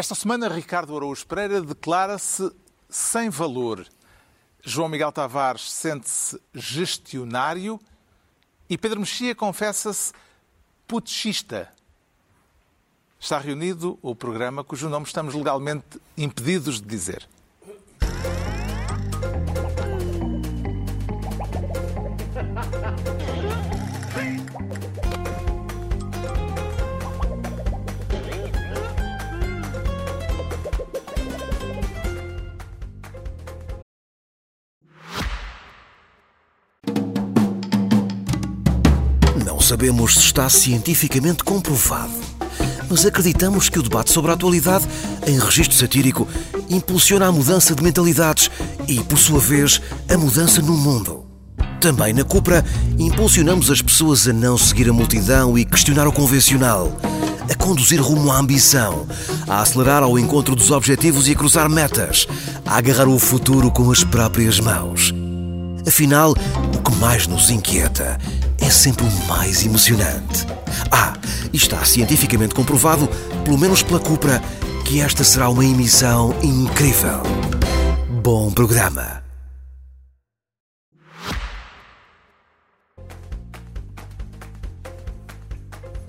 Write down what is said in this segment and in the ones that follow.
Esta semana, Ricardo Araújo Pereira declara-se sem valor. João Miguel Tavares sente-se gestionário e Pedro Mexia confessa-se putschista. Está reunido o programa cujo nome estamos legalmente impedidos de dizer. Sabemos se está cientificamente comprovado, mas acreditamos que o debate sobre a atualidade, em registro satírico, impulsiona a mudança de mentalidades e, por sua vez, a mudança no mundo. Também na Cupra, impulsionamos as pessoas a não seguir a multidão e questionar o convencional, a conduzir rumo à ambição, a acelerar ao encontro dos objetivos e a cruzar metas, a agarrar o futuro com as próprias mãos. Afinal, o que mais nos inquieta é sempre o mais emocionante. Ah, e está cientificamente comprovado, pelo menos pela Cupra, que esta será uma emissão incrível. Bom programa.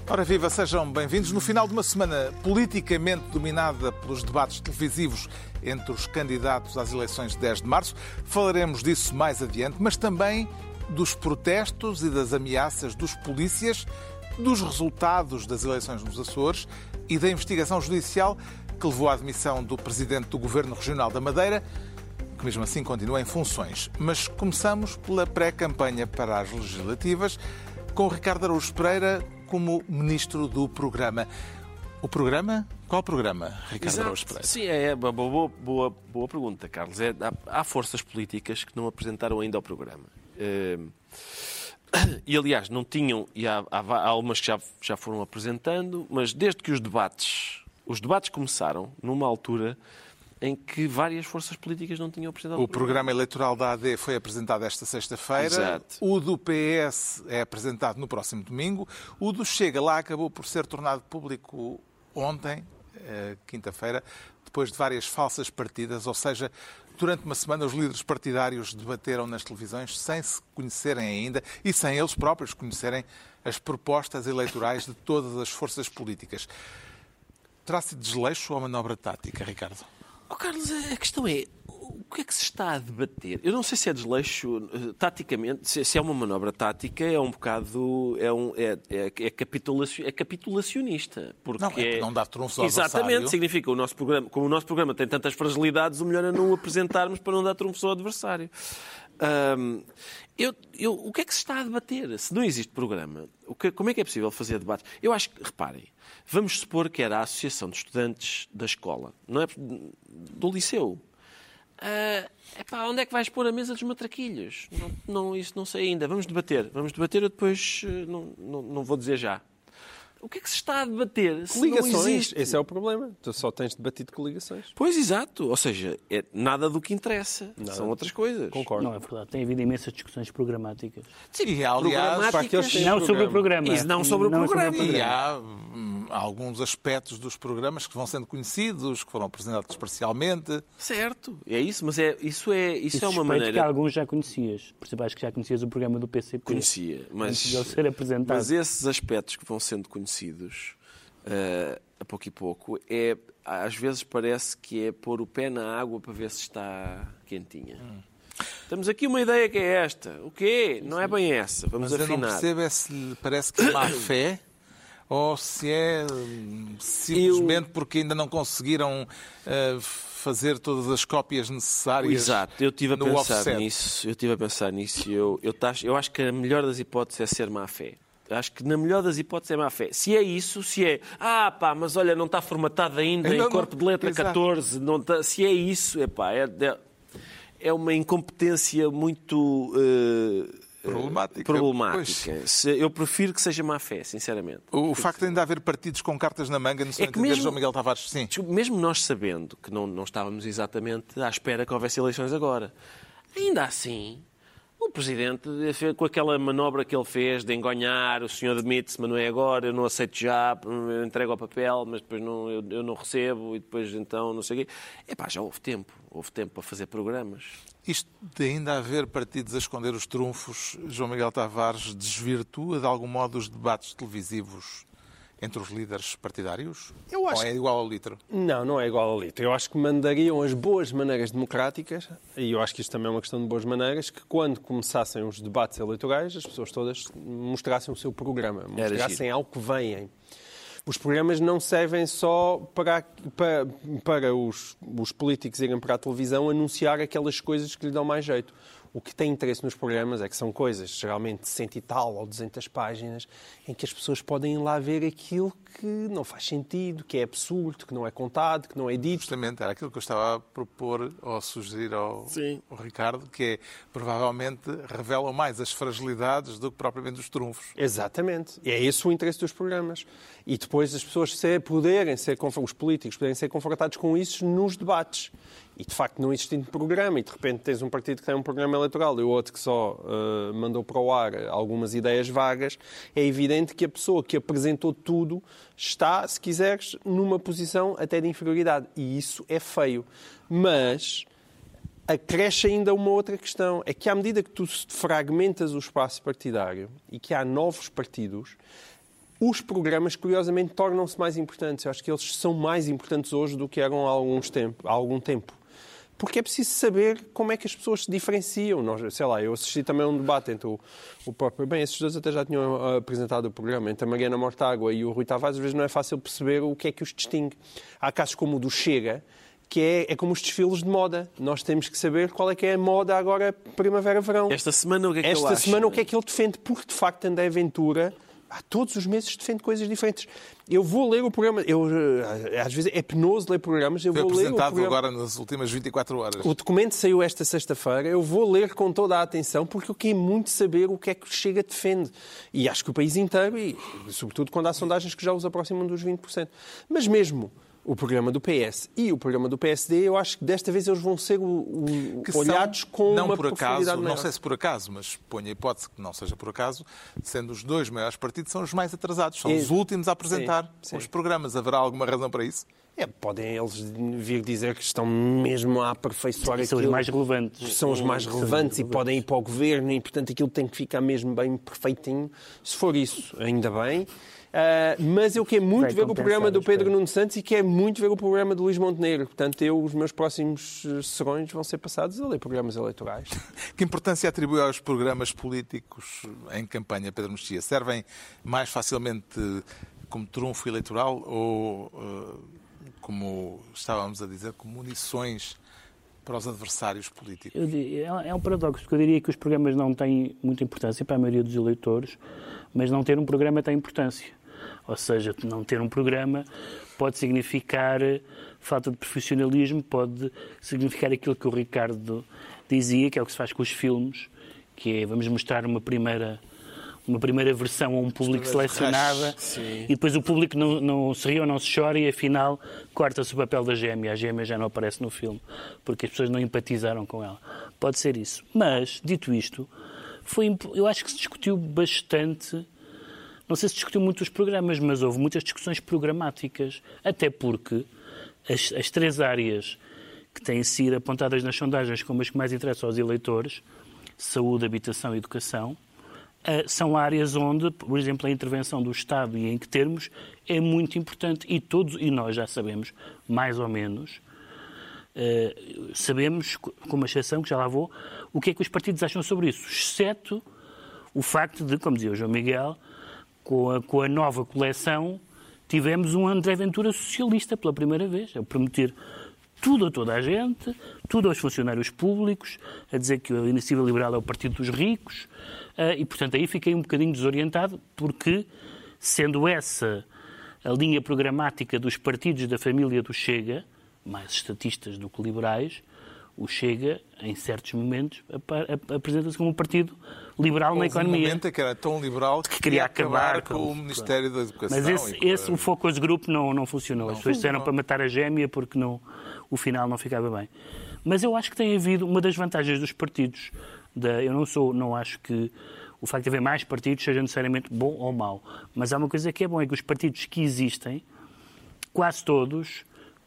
Ora viva, sejam bem-vindos. No final de uma semana politicamente dominada pelos debates televisivos entre os candidatos às eleições de 10 de março, falaremos disso mais adiante, mas também dos protestos e das ameaças dos polícias, dos resultados das eleições nos Açores e da investigação judicial que levou à admissão do presidente do Governo Regional da Madeira, que mesmo assim continua em funções. Mas começamos pela pré-campanha para as legislativas, com Ricardo Araújo Pereira como ministro do programa. O programa? Qual programa, Ricardo. Araújo Pereira? Sim, é uma boa, boa, boa pergunta, Carlos. É, há, há forças políticas que não apresentaram ainda o programa. Eh, E, aliás, não tinham, e há, há, há algumas que já, já foram apresentando, mas desde que os debates, os debates começaram numa altura em que várias forças políticas não tinham apresentado O programa eleitoral da AD foi apresentado esta sexta-feira. O do PS é apresentado no próximo domingo. O do Chega lá acabou por ser tornado público ontem, eh, quinta-feira, depois de várias falsas partidas, ou seja, durante uma semana os líderes partidários debateram nas televisões sem se conhecerem ainda e sem eles próprios conhecerem as propostas eleitorais de todas as forças políticas. Terá-se desleixo ou manobra tática, Ricardo? Oh, Carlos, a questão é, o que é que se está a debater? Eu não sei se é desleixo, eh, taticamente, se é uma manobra tática, é um bocado, é, um, é, é, é, capitulaci- é capitulacionista. Porque Não, é não dar trunfos ao Exatamente, adversário. significa, o nosso programa, como o nosso programa tem tantas fragilidades, o melhor é não o apresentarmos para não dar trunfos ao adversário. Eu, eu- o que é que se está a debater? Se não existe programa, que- como é que é possível fazer debate? Eu acho que, reparem, vamos supor que era a Associação de Estudantes da escola, não é? Do liceu. Ah, epá, onde é que vais pôr a mesa dos matraquilhos? Não, não, isso não sei ainda. Vamos debater. Vamos debater, eu depois eh, não, não, não vou dizer já. O que é que se está a debater? Se não Coligações, esse é o problema. Tu só tens debatido coligações. Pois, exato. Ou seja, é nada do que interessa. São outras coisas. Concordo. Não, é verdade. Tem havido imensas discussões programáticas. E, aliás, Programáticas. Não sobre o programa. programa. Isso não sobre o programa. E há hum, alguns aspectos dos programas que vão sendo conhecidos, que foram apresentados parcialmente. Certo. É isso, mas é, isso, é, isso E é uma maneira... que alguns já conhecias. Por exemplo, acho que já conhecias o programa do PCP. Conhecia, mas, Antes de ele ser apresentado. mas esses aspectos que vão sendo conhecidos eh, a pouco e pouco, é, às vezes parece que é pôr o pé na água para ver se está quentinha. Temos aqui uma ideia que é esta. O quê? Não é bem essa. Vamos Mas eu não afinar. percebo é se lhe parece que é má fé ou se é hum, simplesmente porque ainda não conseguiram uh, fazer todas as cópias necessárias. Exato, eu estive a pensar offset. nisso. Eu estive a pensar nisso. Eu, eu, tacho- eu acho que a melhor das hipóteses é ser má fé. Acho que na melhor das hipóteses é má fé. Se é isso, se é, ah pá, mas olha, não está formatado ainda Ainda em não- corpo de letra Exato. 14, não está- se é isso, epá, é, é, é uma incompetência muito eh, Problemática. problemática. Se- eu prefiro que seja má fé, sinceramente. O facto de ainda haver partidos com cartas na manga no É que mesmo- João Miguel Tavares, sim. Mesmo nós sabendo que não, não estávamos exatamente à espera que houvesse eleições agora, ainda assim, o Presidente, com aquela manobra que ele fez de engonhar, o senhor demite-se, mas não é agora, eu não aceito já, eu entrego ao papel, mas depois não, eu, eu não recebo, e depois então não sei o quê. Epá, já houve tempo, houve tempo para fazer programas. Isto de ainda haver partidos a esconder os trunfos, João Miguel Tavares desvirtua de algum modo os debates televisivos entre os líderes partidários? Eu acho Ou é igual ao litro? Não, não é igual ao litro. Eu acho que mandariam as boas maneiras democráticas, e eu acho que isto também é uma questão de boas maneiras, que quando começassem os debates eleitorais, as pessoas todas mostrassem o seu programa, mostrassem algo que vêm. Os programas não servem só para, para, para os, os políticos irem para a televisão anunciar aquelas coisas que lhe dão mais jeito. O que tem interesse nos programas é que são coisas, geralmente de cento e tal ou 200 páginas, em que as pessoas podem ir lá ver aquilo que não faz sentido, que é absurdo, que não é contado, que não é dito. Justamente, era aquilo que eu estava a propor ou a sugerir ao, ao Ricardo, que é, provavelmente, revelam mais as fragilidades do que propriamente os trunfos. Exatamente. E é esse o interesse dos programas. E depois as pessoas ser, poderem ser, os políticos poderem ser confrontados com isso nos debates e de facto não existindo programa, e de repente tens um partido que tem um programa eleitoral e outro que só uh, mandou para o ar algumas ideias vagas, é evidente que a pessoa que apresentou tudo está, se quiseres, numa posição até de inferioridade. E isso é feio. Mas acresce ainda uma outra questão. É que à medida que tu fragmentas o espaço partidário e que há novos partidos, os programas, curiosamente, tornam-se mais importantes. Eu acho que eles são mais importantes hoje do que eram há, alguns tempo, há algum tempo porque é preciso saber como é que as pessoas se diferenciam. Nós, sei lá, eu assisti também a um debate entre o, o próprio... Bem, esses dois até já tinham uh, apresentado o programa, entre a Mariana Mortágua e o Rui Tavares, às vezes não é fácil perceber o que é que os distingue. Há casos como o do Chega, que é, é como os desfiles de moda. Nós temos que saber qual é que é a moda agora primavera-verão. Esta semana o que é que Esta ele semana acha? o que é que ele defende? Porque, de facto, André Ventura todos os meses defende coisas diferentes. Eu vou ler o programa, eu, eh, às vezes é penoso ler programas, eu Foi vou ler o programa. agora nas últimas 24 horas. O documento saiu esta sexta-feira, eu vou ler com toda a atenção porque eu quero muito saber o que é que Chega defende. E acho que o país inteiro, e sobretudo quando há sondagens que já os aproximam dos 20%. Mas mesmo o programa do PS e o programa do PSD, eu acho que desta vez eles vão ser o, o, que olhados são, com não uma por acaso, profundidade não maior. sei se por acaso, mas ponho a hipótese que não seja por acaso, sendo os dois maiores partidos, são os mais atrasados, são É. os últimos a apresentar Sim, sim. os programas. Haverá alguma razão para isso? É, podem eles vir dizer que estão mesmo a aperfeiçoar São os aquilo. mais relevantes. São os mais relevantes e podem ir para o governo e, portanto, aquilo tem que ficar mesmo bem perfeitinho. Se for isso, ainda bem. Ah, mas eu quero muito Vai ver o programa do. Pedro Nuno Santos e quero muito ver o programa do Luís Montenegro. Portanto, eu, os meus próximos eh, serões vão ser passados a ler programas eleitorais. Que importância atribui aos programas políticos em campanha, Pedro Mexia? Servem mais facilmente como trunfo eleitoral ou, eh, como estávamos a dizer, como munições para os adversários políticos? É é um paradoxo, porque eu diria que os programas não têm muita importância para a maioria dos eleitores, mas não ter um programa tem importância. Ou seja, não ter um programa pode significar eh, falta de profissionalismo, pode significar aquilo que o Ricardo dizia, que é o que se faz com os filmes, que é vamos mostrar uma primeira uma primeira versão a um público selecionada e depois o público não, não se ri ou não se chora e afinal corta-se o papel da gêmea. A gêmea já não aparece no filme porque as pessoas não empatizaram com ela. Pode ser isso. Mas, dito isto, foi, eu acho que se discutiu bastante. Não sei se discutiu muito os programas, mas houve muitas discussões programáticas. Até porque as, as três áreas que têm sido apontadas nas sondagens como as que mais interessam aos eleitores saúde, habitação e educação eh, são áreas onde, por exemplo, a intervenção do Estado e em que termos é muito importante e todos e nós já sabemos mais ou menos eh, sabemos, com uma exceção que já lá vou, o que é que os partidos acham sobre isso, exceto o facto de, como dizia o João Miguel, com a, com a nova coleção tivemos um André Ventura socialista pela primeira vez, a prometer tudo a toda a gente, tudo aos funcionários públicos, a dizer que a Iniciativa Liberal é o partido dos ricos, eh, e portanto aí fiquei um bocadinho desorientado, porque sendo essa a linha programática dos partidos da família do Chega, mais estatistas do que liberais, o Chega, em certos momentos, apresenta-se como um partido liberal na Houve um economia. momento em que era tão liberal que, queria acabar com, com- o Ministério da Educação. Mas esse, e esse o Focus Group não, não funcionou. As pessoas disseram para matar a gêmea porque não, o final não ficava bem. Mas eu acho que tem havido uma das vantagens dos partidos da. Eu não sou, não acho que o facto de haver mais partidos seja necessariamente bom ou mau. Mas há uma coisa que é bom, é que os partidos que existem, quase todos,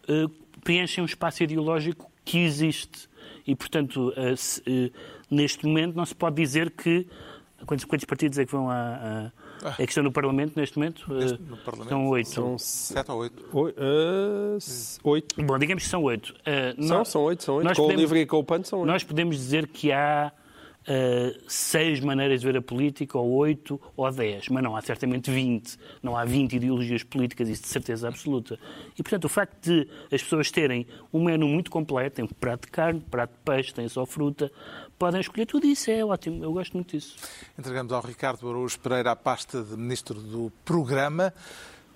eh, preenchem um espaço ideológico que existe. E, portanto, eh, se, eh, neste momento não se pode dizer que. Quantos, quantos partidos é que vão a, a, é que estão no Parlamento neste momento? Neste- Eh, no Parlamento? São oito. São Sete ou oito? ah, oito. Bom, digamos que são oito. Eh, São, nós- são oito, são oito. nós Com o podemos- livre e com o PAN são oito. Nós podemos dizer que há eh, seis maneiras de ver a política, ou oito, ou dez, mas não há certamente 20. Não há 20 ideologias políticas, isso de certeza absoluta. E, portanto, o facto de as pessoas terem um menu muito completo, tem um prato de carne, prato de peixe, tem só fruta, podem escolher tudo isso, é ótimo, eu gosto muito disso. Entregamos ao Ricardo Araújo Pereira a pasta de Ministro do Programa.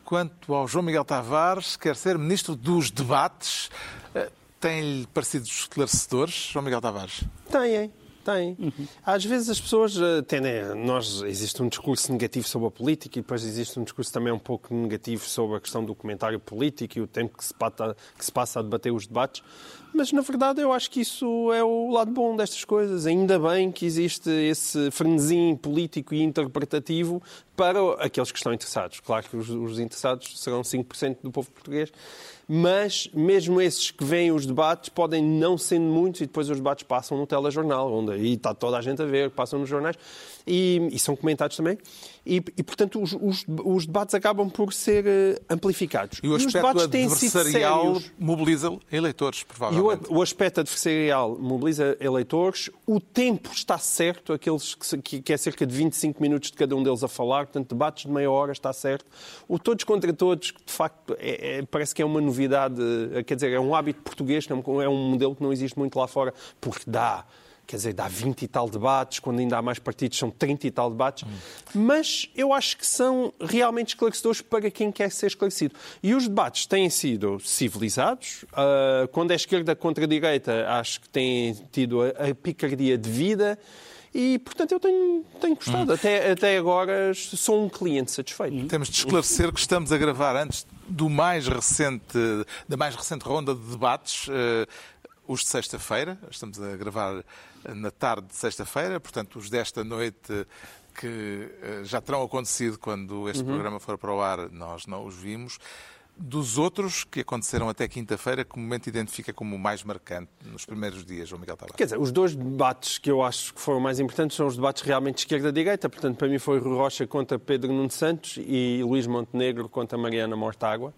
Quanto ao João Miguel Tavares, quer ser Ministro dos Debates. Eh, Tem-lhe parecido esclarecedores, João Miguel Tavares? Têm, têm. Às vezes as pessoas eh, tendem. a- Nós, existe um discurso negativo sobre a política e depois existe um discurso também um pouco negativo sobre a questão do comentário político e o tempo que se, pata- que se passa a debater os debates. Mas, na verdade, eu acho que isso é o lado bom destas coisas. Ainda bem que existe esse frenesim político e interpretativo para aqueles que estão interessados. Claro que os, os interessados serão 5% do povo português, mas mesmo esses que veem os debates podem não sendo muitos e depois os debates passam no telejornal, onde aí está toda a gente a ver, passam nos jornais e, e são comentados também. E, e, portanto, os, os- os debates acabam por ser eh, amplificados. E o os aspecto debates têm sido adversarial mobiliza eleitores, E provavelmente. o, o aspecto adversarial mobiliza eleitores, o tempo está certo, aqueles que, que, que é cerca de 25 minutos de cada um deles a falar, portanto, debates de meia hora está certo. O todos contra todos, que de facto é- é- parece que é uma novidade, eh, quer dizer, é um hábito português, é um modelo que não existe muito lá fora, porque dá. Quer dizer, dá 20 e tal debates, quando ainda há mais partidos são 30 e tal debates. Mas eu acho que são realmente esclarecedores para quem quer ser esclarecido. E os debates têm sido civilizados. Ah, quando é esquerda contra a direita, acho que têm tido a, a picardia de vida. E, portanto, eu tenho, tenho gostado. Até, até agora sou um cliente satisfeito. Temos de esclarecer que estamos a gravar antes do mais recente, da mais recente ronda de debates, eh, os de sexta-feira. Estamos a gravar na tarde de sexta-feira, portanto, os desta noite que eh, já terão acontecido quando este programa for para o ar, nós não os vimos. Dos outros que aconteceram até quinta-feira, que o momento identifica como o mais marcante nos primeiros dias, João Miguel Tavares? Quer dizer, os dois debates que eu acho que foram mais importantes são os debates realmente de esquerda-direita. Portanto, para mim foi Rui Rocha contra Pedro Nuno Santos e Luís Montenegro contra Mariana Mortágua.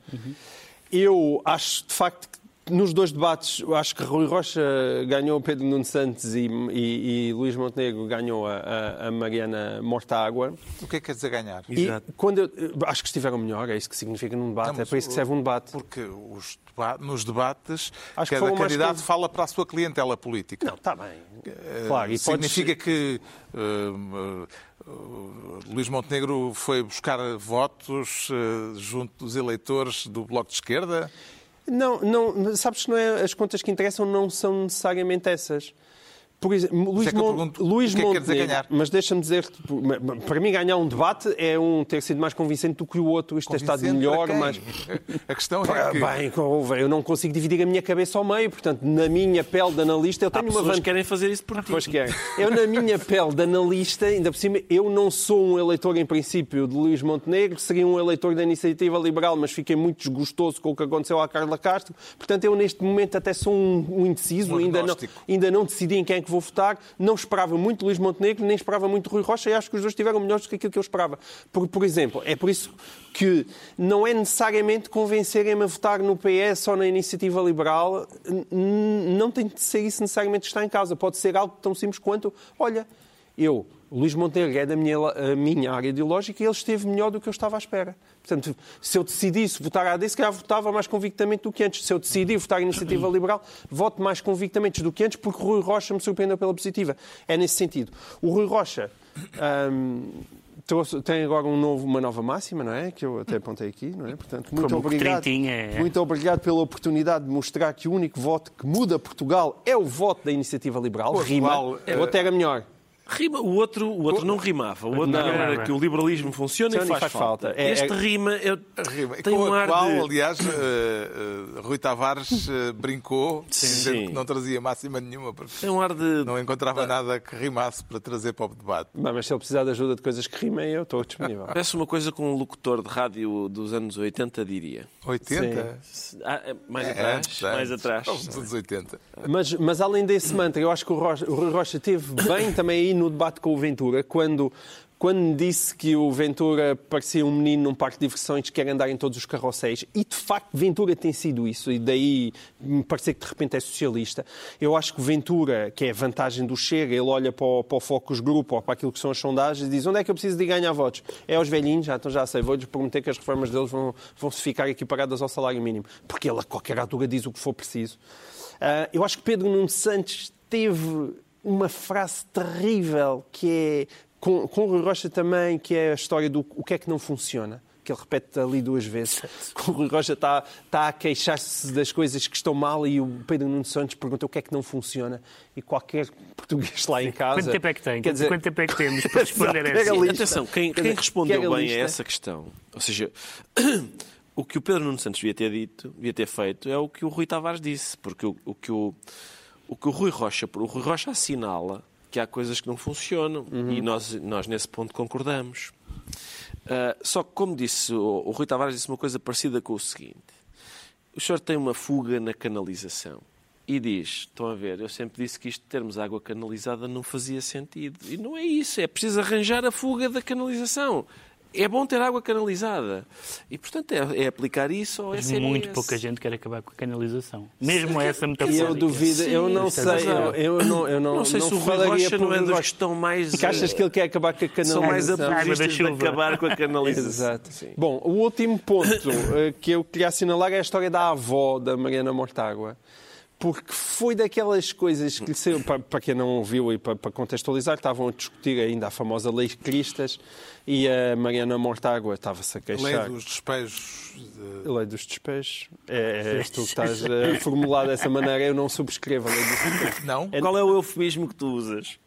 Eu acho, de facto, que nos dois debates, acho que Rui Rocha ganhou Pedro Nuno Santos e, e- e Luís Montenegro ganhou a, a- Mariana Mortágua. O que é que quer dizer ganhar? Exato. E quando eu, acho que estiveram melhor, é isso que significa num debate, Não, é para isso que serve um debate. Porque os deba- nos debates, Acho que cada mais candidato fala para a sua clientela política. Não, está bem. Eh, Claro, e Significa que eh, eh, eh, Luís Montenegro foi buscar votos junto dos eleitores do Bloco de Esquerda? Não, não, sabes que não é, as contas que interessam não são necessariamente essas. Por exemplo, Luís, é que eu Mon- pergunto, Luís o que é que quer dizer Montenegro- ganhar? Mas deixa-me dizer que tipo, para mim ganhar um debate é um ter sido mais convincente do que o outro, isto ter estado melhor, mas A questão é que... bem, eu não consigo dividir a minha cabeça ao meio, portanto, na minha pele de analista eu Há tenho uma pessoas vantagem. que querem fazer isso por ti. Pois querem. Eu, na minha pele de analista, ainda por cima, eu não sou um eleitor, em princípio, de Luís Montenegro, seria um eleitor da Iniciativa Liberal, mas fiquei muito desgostoso com o que aconteceu à Carla Castro. Portanto, eu, neste momento, até sou um, um indeciso, Um ainda, não, ainda não decidi em quem é que vou votar. Não esperava muito Luís Montenegro, nem esperava muito Rui Rocha, e acho que os dois estiveram melhores do que aquilo que eu esperava. Por, por exemplo, é por isso que não é necessariamente convencerem-me a votar no PS ou na Iniciativa Liberal, não tem de ser isso necessariamente que está em causa. Pode ser algo tão simples quanto, olha, eu, Luís Montenegro é da minha, minha área ideológica e ele esteve melhor do que eu estava à espera. Portanto, se eu decidisse votar a AD, se calhar votava mais convictamente do que antes. Se eu decidir votar a Iniciativa Liberal, voto mais convictamente do que antes, porque Rui Rocha me surpreendeu pela positiva. É nesse sentido. O Rui Rocha hum, trouxe- tem agora um novo- uma nova máxima, não é? Que eu até apontei aqui, não é? Portanto, muito Como obrigado. é. Muito obrigado pela oportunidade de mostrar que o único voto que muda Portugal é o voto da Iniciativa Liberal. O Rima. atual, O outro era melhor. Rima, o outro, o outro não rimava. O outro Não. era que o liberalismo funciona e Funciona faz, falta. É- Este é- rima, eu, Rima. tem com um a ar qual, de... aliás, eh, eh, Rui Tavares eh, brincou, dizendo Sim. que não trazia máxima nenhuma, porque Tem um ar de... não encontrava nada que rimasse para trazer para o debate. Bem, mas se ele precisar de ajuda de coisas que rimem, eu estou disponível. Parece uma coisa que um locutor de rádio dos anos 80 diria. 80? Ah, é, mais É, atrás, antes, mais atrás. Anos 80. Mas, mas além desse mantra, eu acho que o, Rocha, o Rui Rocha teve bem também aí no debate com o Ventura, quando, quando disse que o Ventura parecia um menino num parque de diversões que quer andar em todos os carrosséis. E de facto, Ventura tem sido isso, e daí me parecer que de repente é socialista. Eu acho que Ventura, que é a vantagem do Chega, ele olha para o, para o Focus Group ou para aquilo que são as sondagens e diz onde é que eu preciso de ganhar votos? É aos velhinhos, já, então já sei, vou-lhes prometer que as reformas deles vão, vão se ficar equiparadas ao salário mínimo. Porque ele a qualquer altura diz o que for preciso. Ah, eu acho que Pedro Nuno Santos teve uma frase terrível que é, com, com o Rui Rocha também, que é a história do o que é que não funciona. Que ele repete ali duas vezes. O Rui Rocha está, está a queixar-se das coisas que estão mal e o Pedro Nuno Santos pergunta o que é que não funciona. E qualquer português lá em casa. Quanto tempo é que tem? Quer dizer, Quanto tempo é que temos para responder a essa? pega ali. Atenção, quem, quem dizer, respondeu que é bem a essa questão, ou seja, o que o Pedro Nuno Santos devia ter dito, devia ter feito, é o que o Rui Tavares disse, porque o, o que o, o que o Rui Rocha, o Rui Rocha assinala que há coisas que não funcionam Uhum. e nós, nós nesse ponto concordamos. Ah, só que, como disse, o, o Rui Tavares disse uma coisa parecida com o seguinte: o senhor tem uma fuga na canalização. E diz, estão a ver, eu sempre disse que isto de termos água canalizada não fazia sentido. E não é isso, é preciso arranjar a fuga da canalização. É bom ter água canalizada. E, portanto, é, é aplicar isso ao SMS. muito pouca gente quer acabar com a canalização. Mesmo essa E metafórica. eu duvido, eu não Sim, sei, eu, eu não, eu não, Não sei se o Rui Rocha não é dos que estão mais... Que achas que ele quer acabar com a canalização? São mais apologistas de acabar com a canalização. Exato. Sim. Bom, o último ponto eh, que eu queria assinalar é a história da avó da Mariana Mortágua. Porque foi daquelas coisas que lhe saiu, para, para quem não ouviu e para, para contextualizar, estavam a discutir ainda a famosa Lei Cristas e a Mariana Mortágua estava-se a Lei queixar. dos despejos. de- A Lei dos despejos. É, és tu que estás a formular dessa maneira, eu não subscrevo a Lei dos despejos. Não? Qual é o eufemismo que tu usas?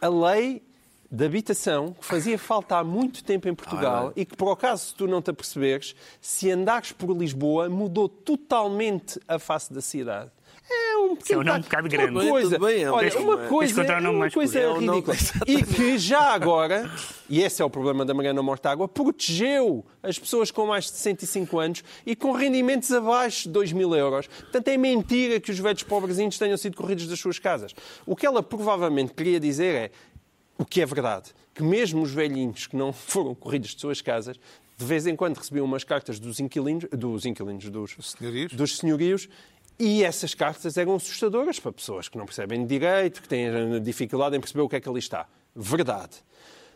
a lei de habitação que fazia falta há muito tempo em Portugal e que, por acaso, se tu não te aperceberes, se andares por Lisboa, mudou totalmente a face da cidade. É um é um nome um bocado grande. Uma coisa, Tudo bem, é um- olha, uma coisa, um nome uma coisa. É ridícula. E que já agora, e esse é o problema da Mariana Mortágua, protegeu as pessoas com mais de 65 anos e com rendimentos abaixo de 2 mil euros. Portanto, é mentira que os velhos pobrezinhos tenham sido corridos das suas casas. O que ela provavelmente queria dizer é, o que é verdade, que mesmo os velhinhos que não foram corridos de suas casas, de vez em quando recebiam umas cartas dos inquilinos, dos inquilinos, dos Senhorios? dos senhorios, e essas cartas eram assustadoras para pessoas que não percebem direito, que têm dificuldade em perceber o que é que ali está. Verdade.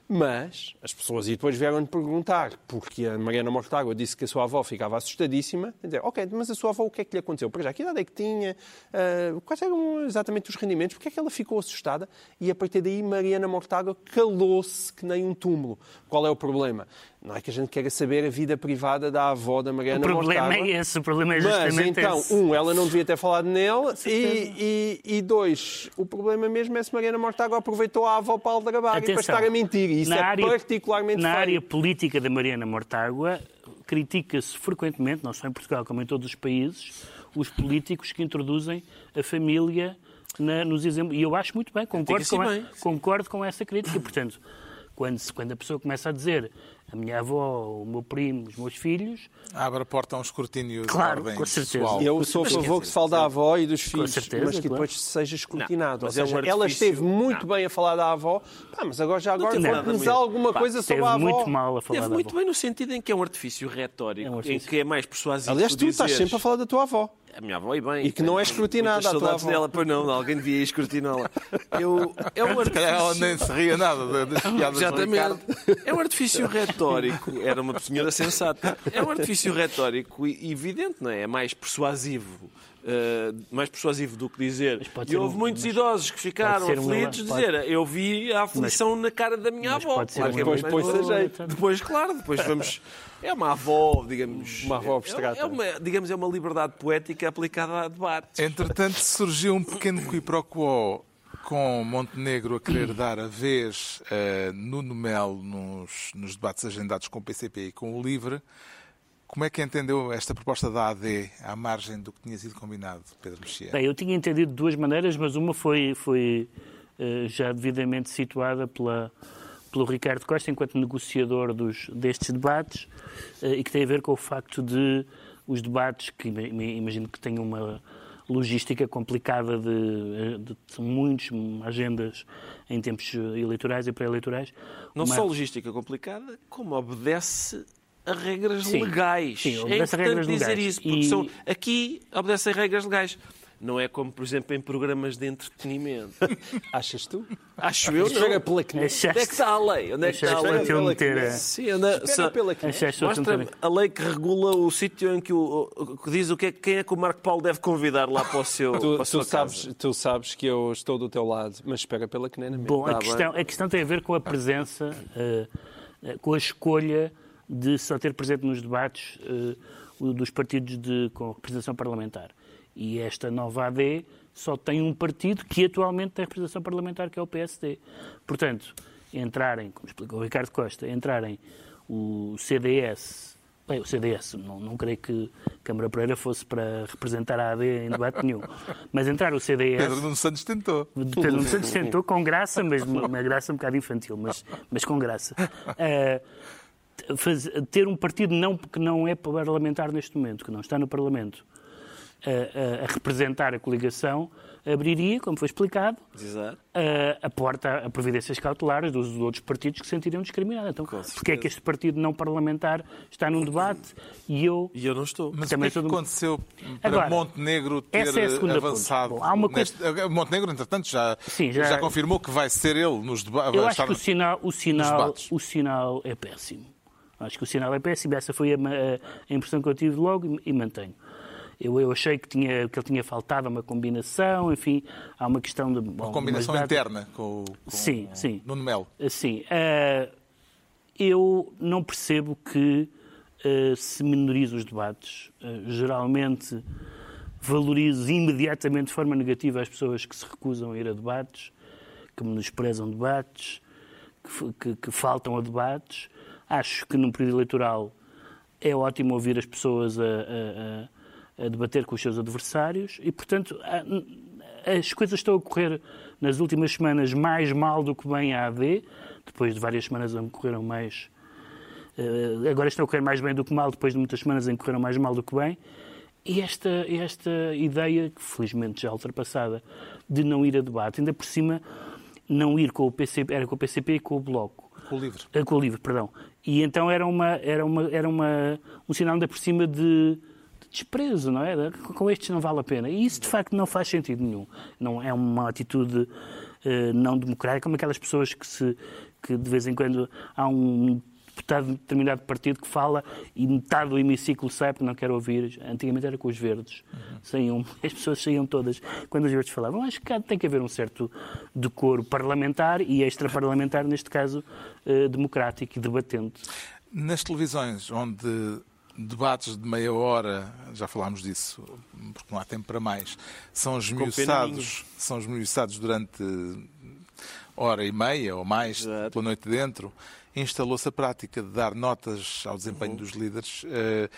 Mas as pessoas e depois vieram-lhe perguntar, porque a Mariana Mortágua disse que a sua avó ficava assustadíssima, a dizer, ok, mas a sua avó o que é que lhe aconteceu? Para já, que idade é que tinha? Ah, quais eram exatamente os rendimentos? Porque é que ela ficou assustada? E a partir daí Mariana Mortágua calou-se que nem um túmulo. Qual é o problema? Não é que a gente queira saber a vida privada da avó da O Mariana problema Mortágua. é esse, o problema é Mas justamente então, esse. um, ela não devia ter falado nele e, e, e dois, o problema mesmo é se Mariana Mortágua aproveitou a avó para aldrabar e para estar a mentir. E isso na é área- particularmente Na feio. área política da Mariana Mortágua, critica-se frequentemente, não só em Portugal como em todos os países, os políticos que introduzem a família na- nos exemplos. E eu acho muito bem, concordo, com, a- bem, sim. concordo com essa crítica. Portanto, quando, quando a pessoa começa a dizer a minha avó, o meu primo, os meus filhos, Abre a porta a um escrutínio Claro, de ordem com certeza. pessoal. Eu sou a favor que se fale da avó e dos filhos, certeza, mas que claro. depois seja escrutinado. Não, Ou mas é um seja, ela artifício- esteve muito Não. bem a falar da avó, pá, mas agora já agora vamos alguma Pá, coisa sobre a avó. muito mal a falar Teve da muito avó. bem no sentido em que é um artifício retórico, É um em artifício. que é mais persuasivo Aliás, tu estás dizeres, sempre a falar da tua avó. A minha avó, e bem. E que não é escrutinada a tua avó. dela, pois não, alguém devia ir escrutiná-la. Eu, é um calhar ela artifício... nem se ria nada das piadas. Exatamente. É um artifício retórico. Era uma senhora sensata. É um artifício retórico e evidente, não é? É mais persuasivo. eh, mais persuasivo do que dizer. E houve um- muitos mas idosos que ficaram ser um- aflitos pode- dizer eu vi a aflição na cara da minha Mas avó. pode ser Claro um que é depois muito põe-se a mais- jeito. Depois, claro, depois vamos. É uma avó, digamos. Uma avó é- abstrata. É, uma, digamos, é uma liberdade poética aplicada a debate. Entretanto, surgiu um pequeno quiproquo Com Montenegro a querer dar a vez a Nuno Melo nos, nos debates agendados com o PCP e com o LIVRE, como é que entendeu esta proposta da AD à margem do que tinha sido combinado, Pedro Mexia? Bem, eu tinha entendido de duas maneiras, mas uma foi, foi uh, já devidamente situada pela, pelo Ricardo Costa enquanto negociador dos, destes debates uh, e que tem a ver com o facto de os debates, que imagino que tenham uma logística complicada de, de, de muitas agendas em tempos eleitorais e pré-eleitorais. Não uma... só logística complicada, como obedece a regras sim, legais. Sim, obedece é a regras dizer legais. isso, porque e... são, aqui obedecem regras legais. Não é como, por exemplo, em programas de entretenimento. Achas tu? Acho eu, não. pela que... Onde é que está a lei? Onde é que está a lei? Pela meter... Sim, anda... Só... pela Mostra a lei que regula o sítio em que, o, que diz o que é, quem é que o Marco Paulo deve convidar lá para o seu tu, para tu sabes, tu sabes que eu estou do teu lado, mas espera pela que nem Bom, a, tá questão, a questão tem a ver com a presença, uh, com a escolha de só ter presente nos debates uh, dos partidos de, com representação parlamentar. E esta nova AD só tem um partido que atualmente tem representação parlamentar, que é o PSD. Portanto, entrarem, como explicou o Ricardo Costa, entrarem o CDS, bem, o CDS, não, não creio que Câmara Pereira fosse para representar a AD em debate nenhum, mas entrar o CDS... Pedro Nuno Santos tentou. Pedro Nuno Santos tentou com graça, mas uma graça um bocado infantil, mas, mas com graça. Uh, faz, ter um partido não, que não é parlamentar neste momento, que não está no Parlamento, a, a, representar a coligação, abriria, como foi explicado, a, a, porta a providências cautelares dos outros partidos que se sentiriam discriminados. Então, porque é que este partido não parlamentar está num debate e eu... E eu não estou. Mas também o que, é que aconteceu para Agora, Montenegro ter essa é a avançado? Bom, há uma coisa... Neste... Montenegro, entretanto, já, Sim, já... já confirmou que vai ser ele nos debates. Eu acho que o sinal, o, sinal, o sinal é péssimo. Acho que o sinal é péssimo. Essa foi a, a impressão que eu tive logo e, e mantenho. Eu, eu achei que, tinha, que ele tinha faltado uma combinação, enfim, há uma questão de... Bom, uma combinação datas... interna com, com sim, sim. Nuno Melo. Sim. Uh, eu não percebo que uh, se minorize os debates. Uh, geralmente valorizo imediatamente de forma negativa as pessoas que se recusam a ir a debates, que menosprezam debates, que, que, que faltam a debates. Acho que num período eleitoral é ótimo ouvir as pessoas a, a, debater com os seus adversários e, portanto, as coisas estão a correr nas últimas semanas mais mal do que bem a AD, depois de várias semanas em que correram mais. Eh, agora estão a correr mais bem do que mal, depois de muitas semanas em que correram mais mal do que bem. E esta, esta ideia, que felizmente já ultrapassada, de não ir a debate, ainda por cima, não ir com o PCP, era com o PCP e com o Bloco. Com o LIVRE. Eh, com o LIVRE, perdão. E então era, uma, era, uma, era uma, um sinal ainda por cima de desprezo, não é? Com estes não vale a pena. E isso, de facto, não faz sentido nenhum. Não é uma atitude uh, não democrática, como aquelas pessoas que, se, que de vez em quando há um deputado de determinado partido que fala e metade do hemiciclo sai porque não quer ouvir. Antigamente era com os verdes. Uhum. Saíam, as pessoas saíam todas quando os verdes falavam. Acho que tem que haver um certo decoro parlamentar e extraparlamentar, neste caso, uh, democrático e debatente. Nas televisões onde debates de meia hora, já falámos disso, porque não há tempo para mais, são esmiuçados, são esmiuçados durante hora e meia ou mais, Exato. pela noite dentro, instalou-se a prática de dar notas ao desempenho uhum. dos líderes. Uh,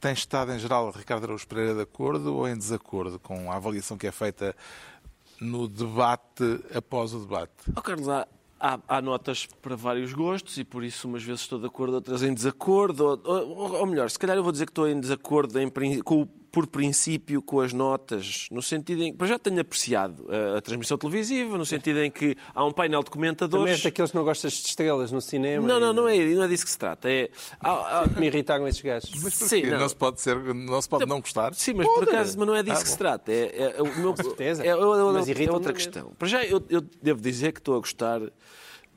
tem estado, em geral, Ricardo Araújo Pereira de acordo ou em desacordo com a avaliação que é feita no debate após o debate? Oh, Carlos, há, há, há, notas para vários gostos e por isso umas vezes estou de acordo, outras em desacordo. Ou, ou, ou melhor, se calhar eu vou dizer que estou em desacordo em, com o por princípio, com as notas, no sentido em que já tenho apreciado a, a, transmissão televisiva, no sentido em que há um painel de comentadores. Também é daqueles que não gostas de estrelas no cinema. Não, não, não é, não é disso que se trata. É, há, há... Me irritaram esses gajos. Mas Sim, não. não. se pode, ser, não, se pode não gostar? Sim, mas Pode. por acaso mas não é disso ah, que se trata. É, é, é o meu, Com certeza. É, é, é, é outra questão. Para já, eu, eu devo dizer que estou a gostar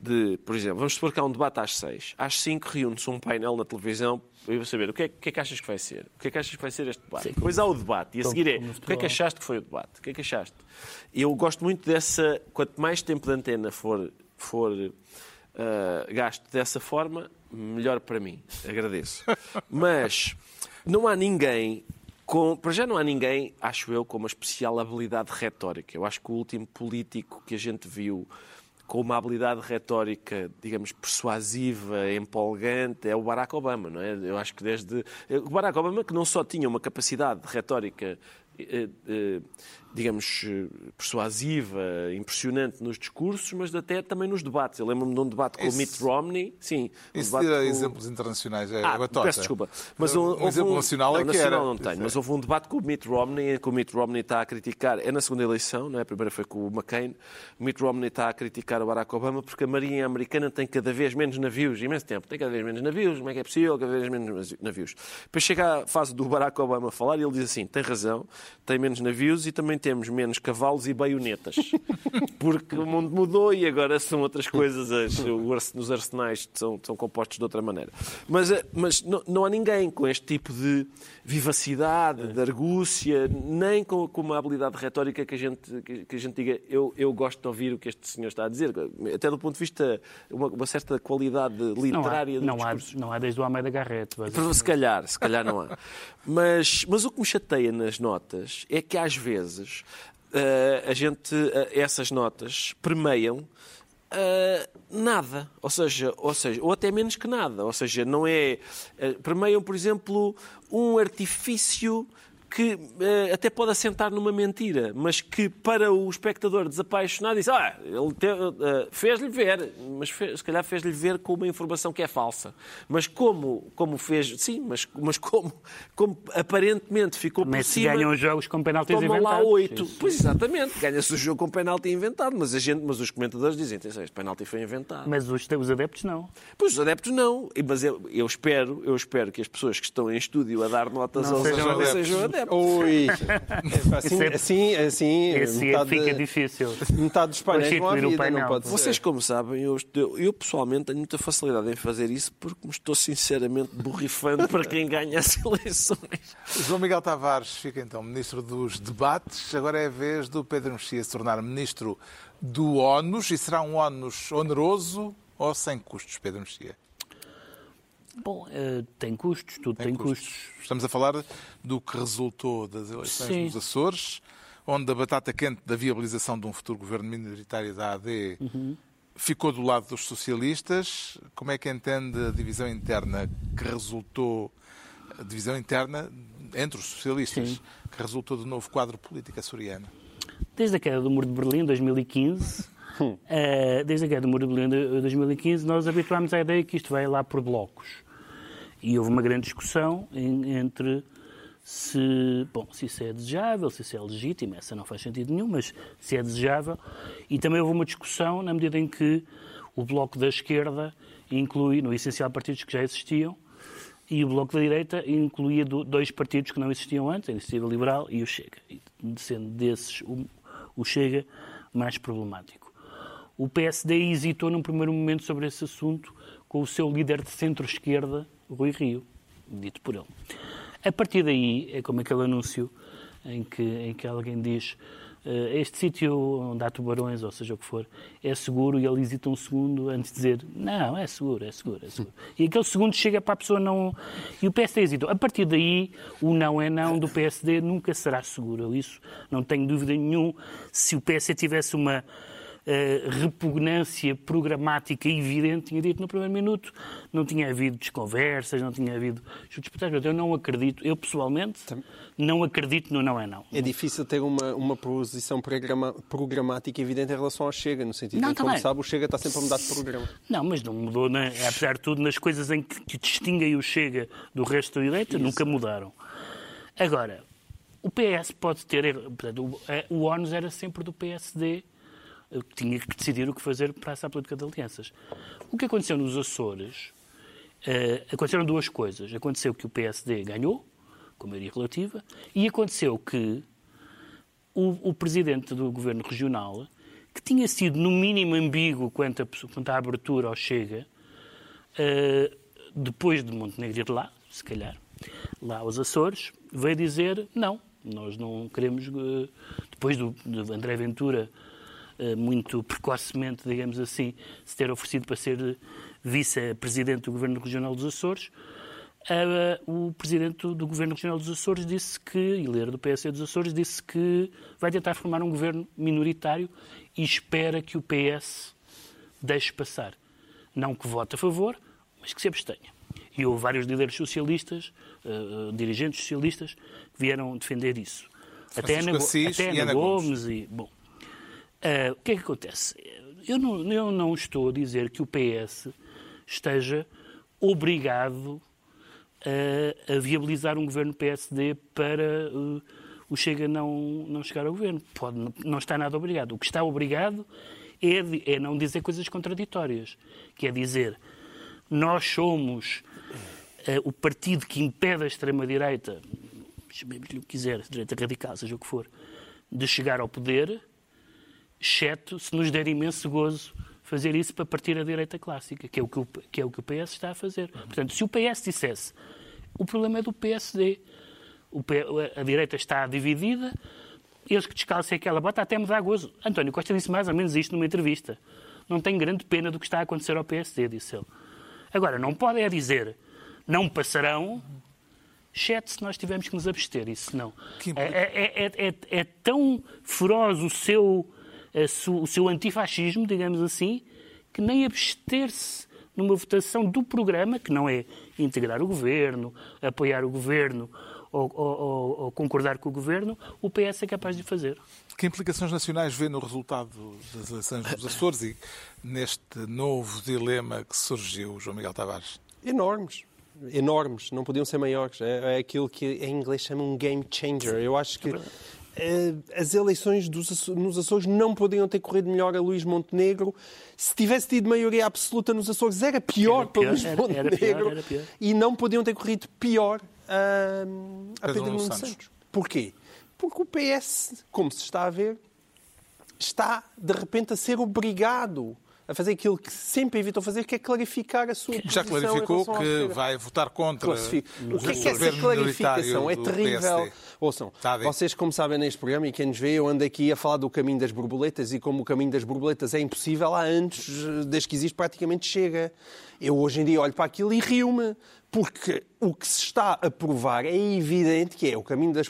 de, por exemplo, vamos supor que há um debate às seis. Às cinco reúne-se um painel na televisão para saber o que, é, o que, é, que achas que vai ser. O que é que achas que vai ser este debate. Sim, Depois há o debate. E a seguir é o que é que achaste que foi o debate. O que é que achaste? Eu gosto muito dessa... Quanto mais tempo de antena for, for uh, gasto dessa forma, melhor para mim. Agradeço. Mas não há ninguém Com, para já não há ninguém, acho eu, com uma especial habilidade retórica. Eu acho que o último político que a gente viu com uma habilidade retórica, digamos, persuasiva, empolgante, é o Barack Obama, não é? Eu acho que desde... O Barack Obama que não só tinha uma capacidade retórica eh, eh, digamos, eh, persuasiva, impressionante nos discursos, mas até também nos debates. Eu lembro-me de um debate com o Mitt Romney. Sim, um Isso de com... exemplos internacionais é ah, batota. Peço desculpa. Mas um, um exemplo um... nacional não, é que nacional era. não tenho, mas houve um debate com o Mitt Romney em que o Mitt Romney está a criticar, é na segunda eleição, não é? a primeira foi com o McCain, o Mitt Romney está a criticar o Barack Obama porque a marinha americana tem cada vez menos navios, imenso tempo, tem cada vez menos navios, como é que é possível, cada vez menos navios. Depois chega a fase do Barack Obama falar e ele diz assim, tem razão, tem menos navios e também temos menos cavalos e baionetas. Porque o mundo mudou e agora são outras coisas. Os arsenais são, são compostos de outra maneira. Mas, eh, mas não, não há ninguém com este tipo de vivacidade, de argúcia, nem com, com uma habilidade retórica que a gente, que, que, a gente diga eu, eu gosto de ouvir o que este senhor está a dizer. Até do ponto de vista, uma, uma certa qualidade literária não há, não há, não há desde o Almeida Garrett. Se calhar, se calhar não há. Mas, mas o que me chateia nas notas é que às vezes uh, a gente, uh, essas notas permeiam uh, nada, ou seja, ou seja, ou até menos que nada, ou seja, não é, uh, permeiam, por exemplo, um artifício que uh, até pode assentar numa mentira, mas que para o espectador desapaixonado diz, ah, ele uh, fez-lhe ver, mas fez, se calhar fez-lhe ver com uma informação que é falsa. Mas como, como fez, sim, mas, mas como, como aparentemente ficou mas por cima... ganham os jogos com penaltis toma inventados. lá oito. Pois exatamente, ganha-se o jogo com penalti inventado, mas, a gente, mas os comentadores dizem, este penalti foi inventado. Mas os, os adeptos não. Pois os adeptos não, mas eu, eu, espero, eu espero que as pessoas que estão em estúdio a dar notas não aos sejam adeptos, sejam adeptos. Ui, assim, é- assim, assim Esse metade, fica difícil. metade dos painéis não há vida, painel. não pode ser. Vocês, como sabem, eu, eu, eu pessoalmente tenho muita facilidade em fazer isso porque me estou sinceramente borrifando para quem ganha as eleições. João Miguel Tavares fica então ministro dos debates. Agora é a vez do Pedro Mexia se tornar ministro do ONUS e será um ONUS oneroso ou sem custos, Pedro Mexia? Bom, eh, tem custos, tudo tem, custos. Estamos a falar do que resultou das eleições Sim. nos Açores, onde a batata quente da viabilização de um futuro governo minoritário da AD ficou do lado dos socialistas. Como é que entende a divisão interna que resultou, a divisão interna entre os socialistas, Sim. que resultou do novo quadro político açoriano? Desde a queda do Muro de Berlim, em 2015, eh, desde a queda do Muro de Berlim de 2015, nós habituámos à ideia que isto vai lá por blocos. E houve uma grande discussão em- entre se, bom, se isso é desejável, se isso é legítimo, essa não faz sentido nenhum, mas se é desejável. E também houve uma discussão na medida em que o Bloco da Esquerda inclui, no essencial, partidos que já existiam, e o Bloco da Direita incluía do- dois partidos que não existiam antes, a Iniciativa Liberal e o Chega. Sendo desses o Chega mais problemático. O PSD hesitou num primeiro momento sobre esse assunto com o seu líder de centro-esquerda, Rui Rio, dito por ele. A partir daí, é como aquele anúncio em que, em que alguém diz eh, este sítio onde há tubarões, ou seja o que for, é seguro, e ele hesita um segundo antes de dizer não, é seguro, é seguro, é seguro. E aquele segundo chega para a pessoa não... E o PSD hesitou. A partir daí, o não é não do PSD nunca será seguro. Isso não tenho dúvida nenhum. Se o PSD tivesse uma repugnância programática evidente, tinha dito no primeiro minuto, não tinha havido desconversas, não tinha havido chutes Eu não acredito, eu pessoalmente, não acredito no não é não. É difícil ter uma, uma posição programa- programática evidente em relação ao Chega, no sentido Não, que, como sabe, o Chega está sempre a mudar de programa. Não, mas não mudou, né? apesar de tudo, nas coisas em que, que distinguem o Chega do resto da direita, nunca mudaram. Agora, o PS pode ter. Portanto, o, o ONU era sempre do PSD, tinha que decidir o que fazer para essa política de alianças. O que aconteceu nos Açores, eh, aconteceram duas coisas. Aconteceu que o PSD ganhou, com maioria relativa, e aconteceu que o, o presidente do governo regional, que tinha sido no mínimo ambíguo quanto, a, quanto à abertura ao Chega, eh, depois de Montenegro ir lá, se calhar, lá aos Açores, veio dizer não, nós não queremos, eh, depois do, de André Ventura, muito precocemente, digamos assim, se ter oferecido para ser vice-presidente do Governo Regional dos Açores, Uh, o presidente do Governo Regional dos Açores disse que, e líder do PSD dos Açores, disse que vai tentar formar um governo minoritário e espera que o PS deixe passar. Não que vote a favor, mas que se abstenha. E houve vários líderes socialistas, uh, dirigentes socialistas, que vieram defender isso. Até Ana, Assis até Ana Ana Gomes. E, bom, uh, o que é que acontece? Eu não, eu não estou a dizer que o PS esteja obrigado a, a viabilizar um governo PSD para uh, o Chega não, não chegar ao governo. Pode, não, está nada obrigado. O que está obrigado é, de, é não dizer coisas contraditórias, que é dizer nós somos uh, o partido que impede a extrema-direita, chamemos-lhe o que quiser, direita radical, seja o que for, de chegar ao poder, exceto se nos der imenso gozo fazer isso para partir a direita clássica, que é o que o, que é o, que o PS está a fazer. Portanto, se o PS dissesse o problema é do PSD, o, a direita está dividida, eles que descalcem aquela bota até me dá gozo. António Costa disse mais ou menos isto numa entrevista. Não tem grande pena do que está a acontecer ao PSD, disse ele. Agora, não pode é dizer não passarão, exceto se nós tivermos que nos abster, isso não. É, é, é, é, tão feroz o seu, o seu antifascismo, digamos assim, que nem abster-se numa votação do programa, que não é integrar o governo, apoiar o governo ou, ou, ou, concordar com o governo, o PS é capaz de fazer. Que implicações nacionais vê no resultado das eleições dos Açores e neste novo dilema que surgiu, João Miguel Tavares? Enormes. Enormes, não podiam ser maiores. É, é aquilo que em inglês chamam um game changer. Eu acho que é as eleições dos, nos Açores não podiam ter corrido melhor a Luís Montenegro. Se tivesse tido maioria absoluta nos Açores, era pior, era pior para Luís era, Montenegro. Era pior, e não podiam ter corrido pior a, a Pedro Nuno Santos. Santos. Porquê? Porque o PS, como se está a ver, está de repente a ser obrigado a fazer aquilo que sempre evitou fazer, que é clarificar a sua posição. Já clarificou que vai votar contra. Classifico. O que é que é essa clarificação? É terrível. Ouçam, vocês, como sabem neste programa, e quem nos vê, eu ando aqui a falar do caminho das borboletas, e como o caminho das borboletas é impossível, há anos, desde que existe, praticamente chega. Eu hoje em dia olho para aquilo e rio-me porque o que se está a provar é evidente que é o caminho das,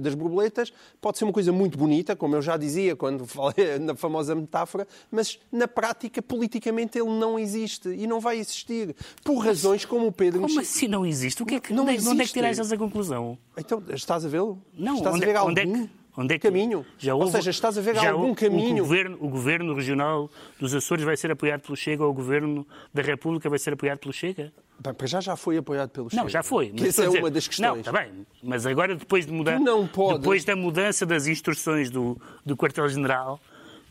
das borboletas, pode ser uma coisa muito bonita, como eu já dizia quando falei na famosa metáfora, mas na prática, politicamente, ele não existe e não vai existir, por razões como o Pedro... Como assim não existe? O que é que, não onde, é, onde é que tiras essa conclusão? Então, estás a vê-lo? Não, estás onde, a ver algum... onde é que... Onde é que, caminho. Já houve, Ou seja, estás a ver algum houve, caminho. O governo, o governo regional dos Açores vai ser apoiado pelo Chega ou o governo da República vai ser apoiado pelo Chega? Bem, para já já foi apoiado pelo Chega. Não, já foi. Mas essa é dizer, uma das questões. Não, está bem. Mas agora, depois, de mudar, depois da mudança das instruções do, do quartel-general,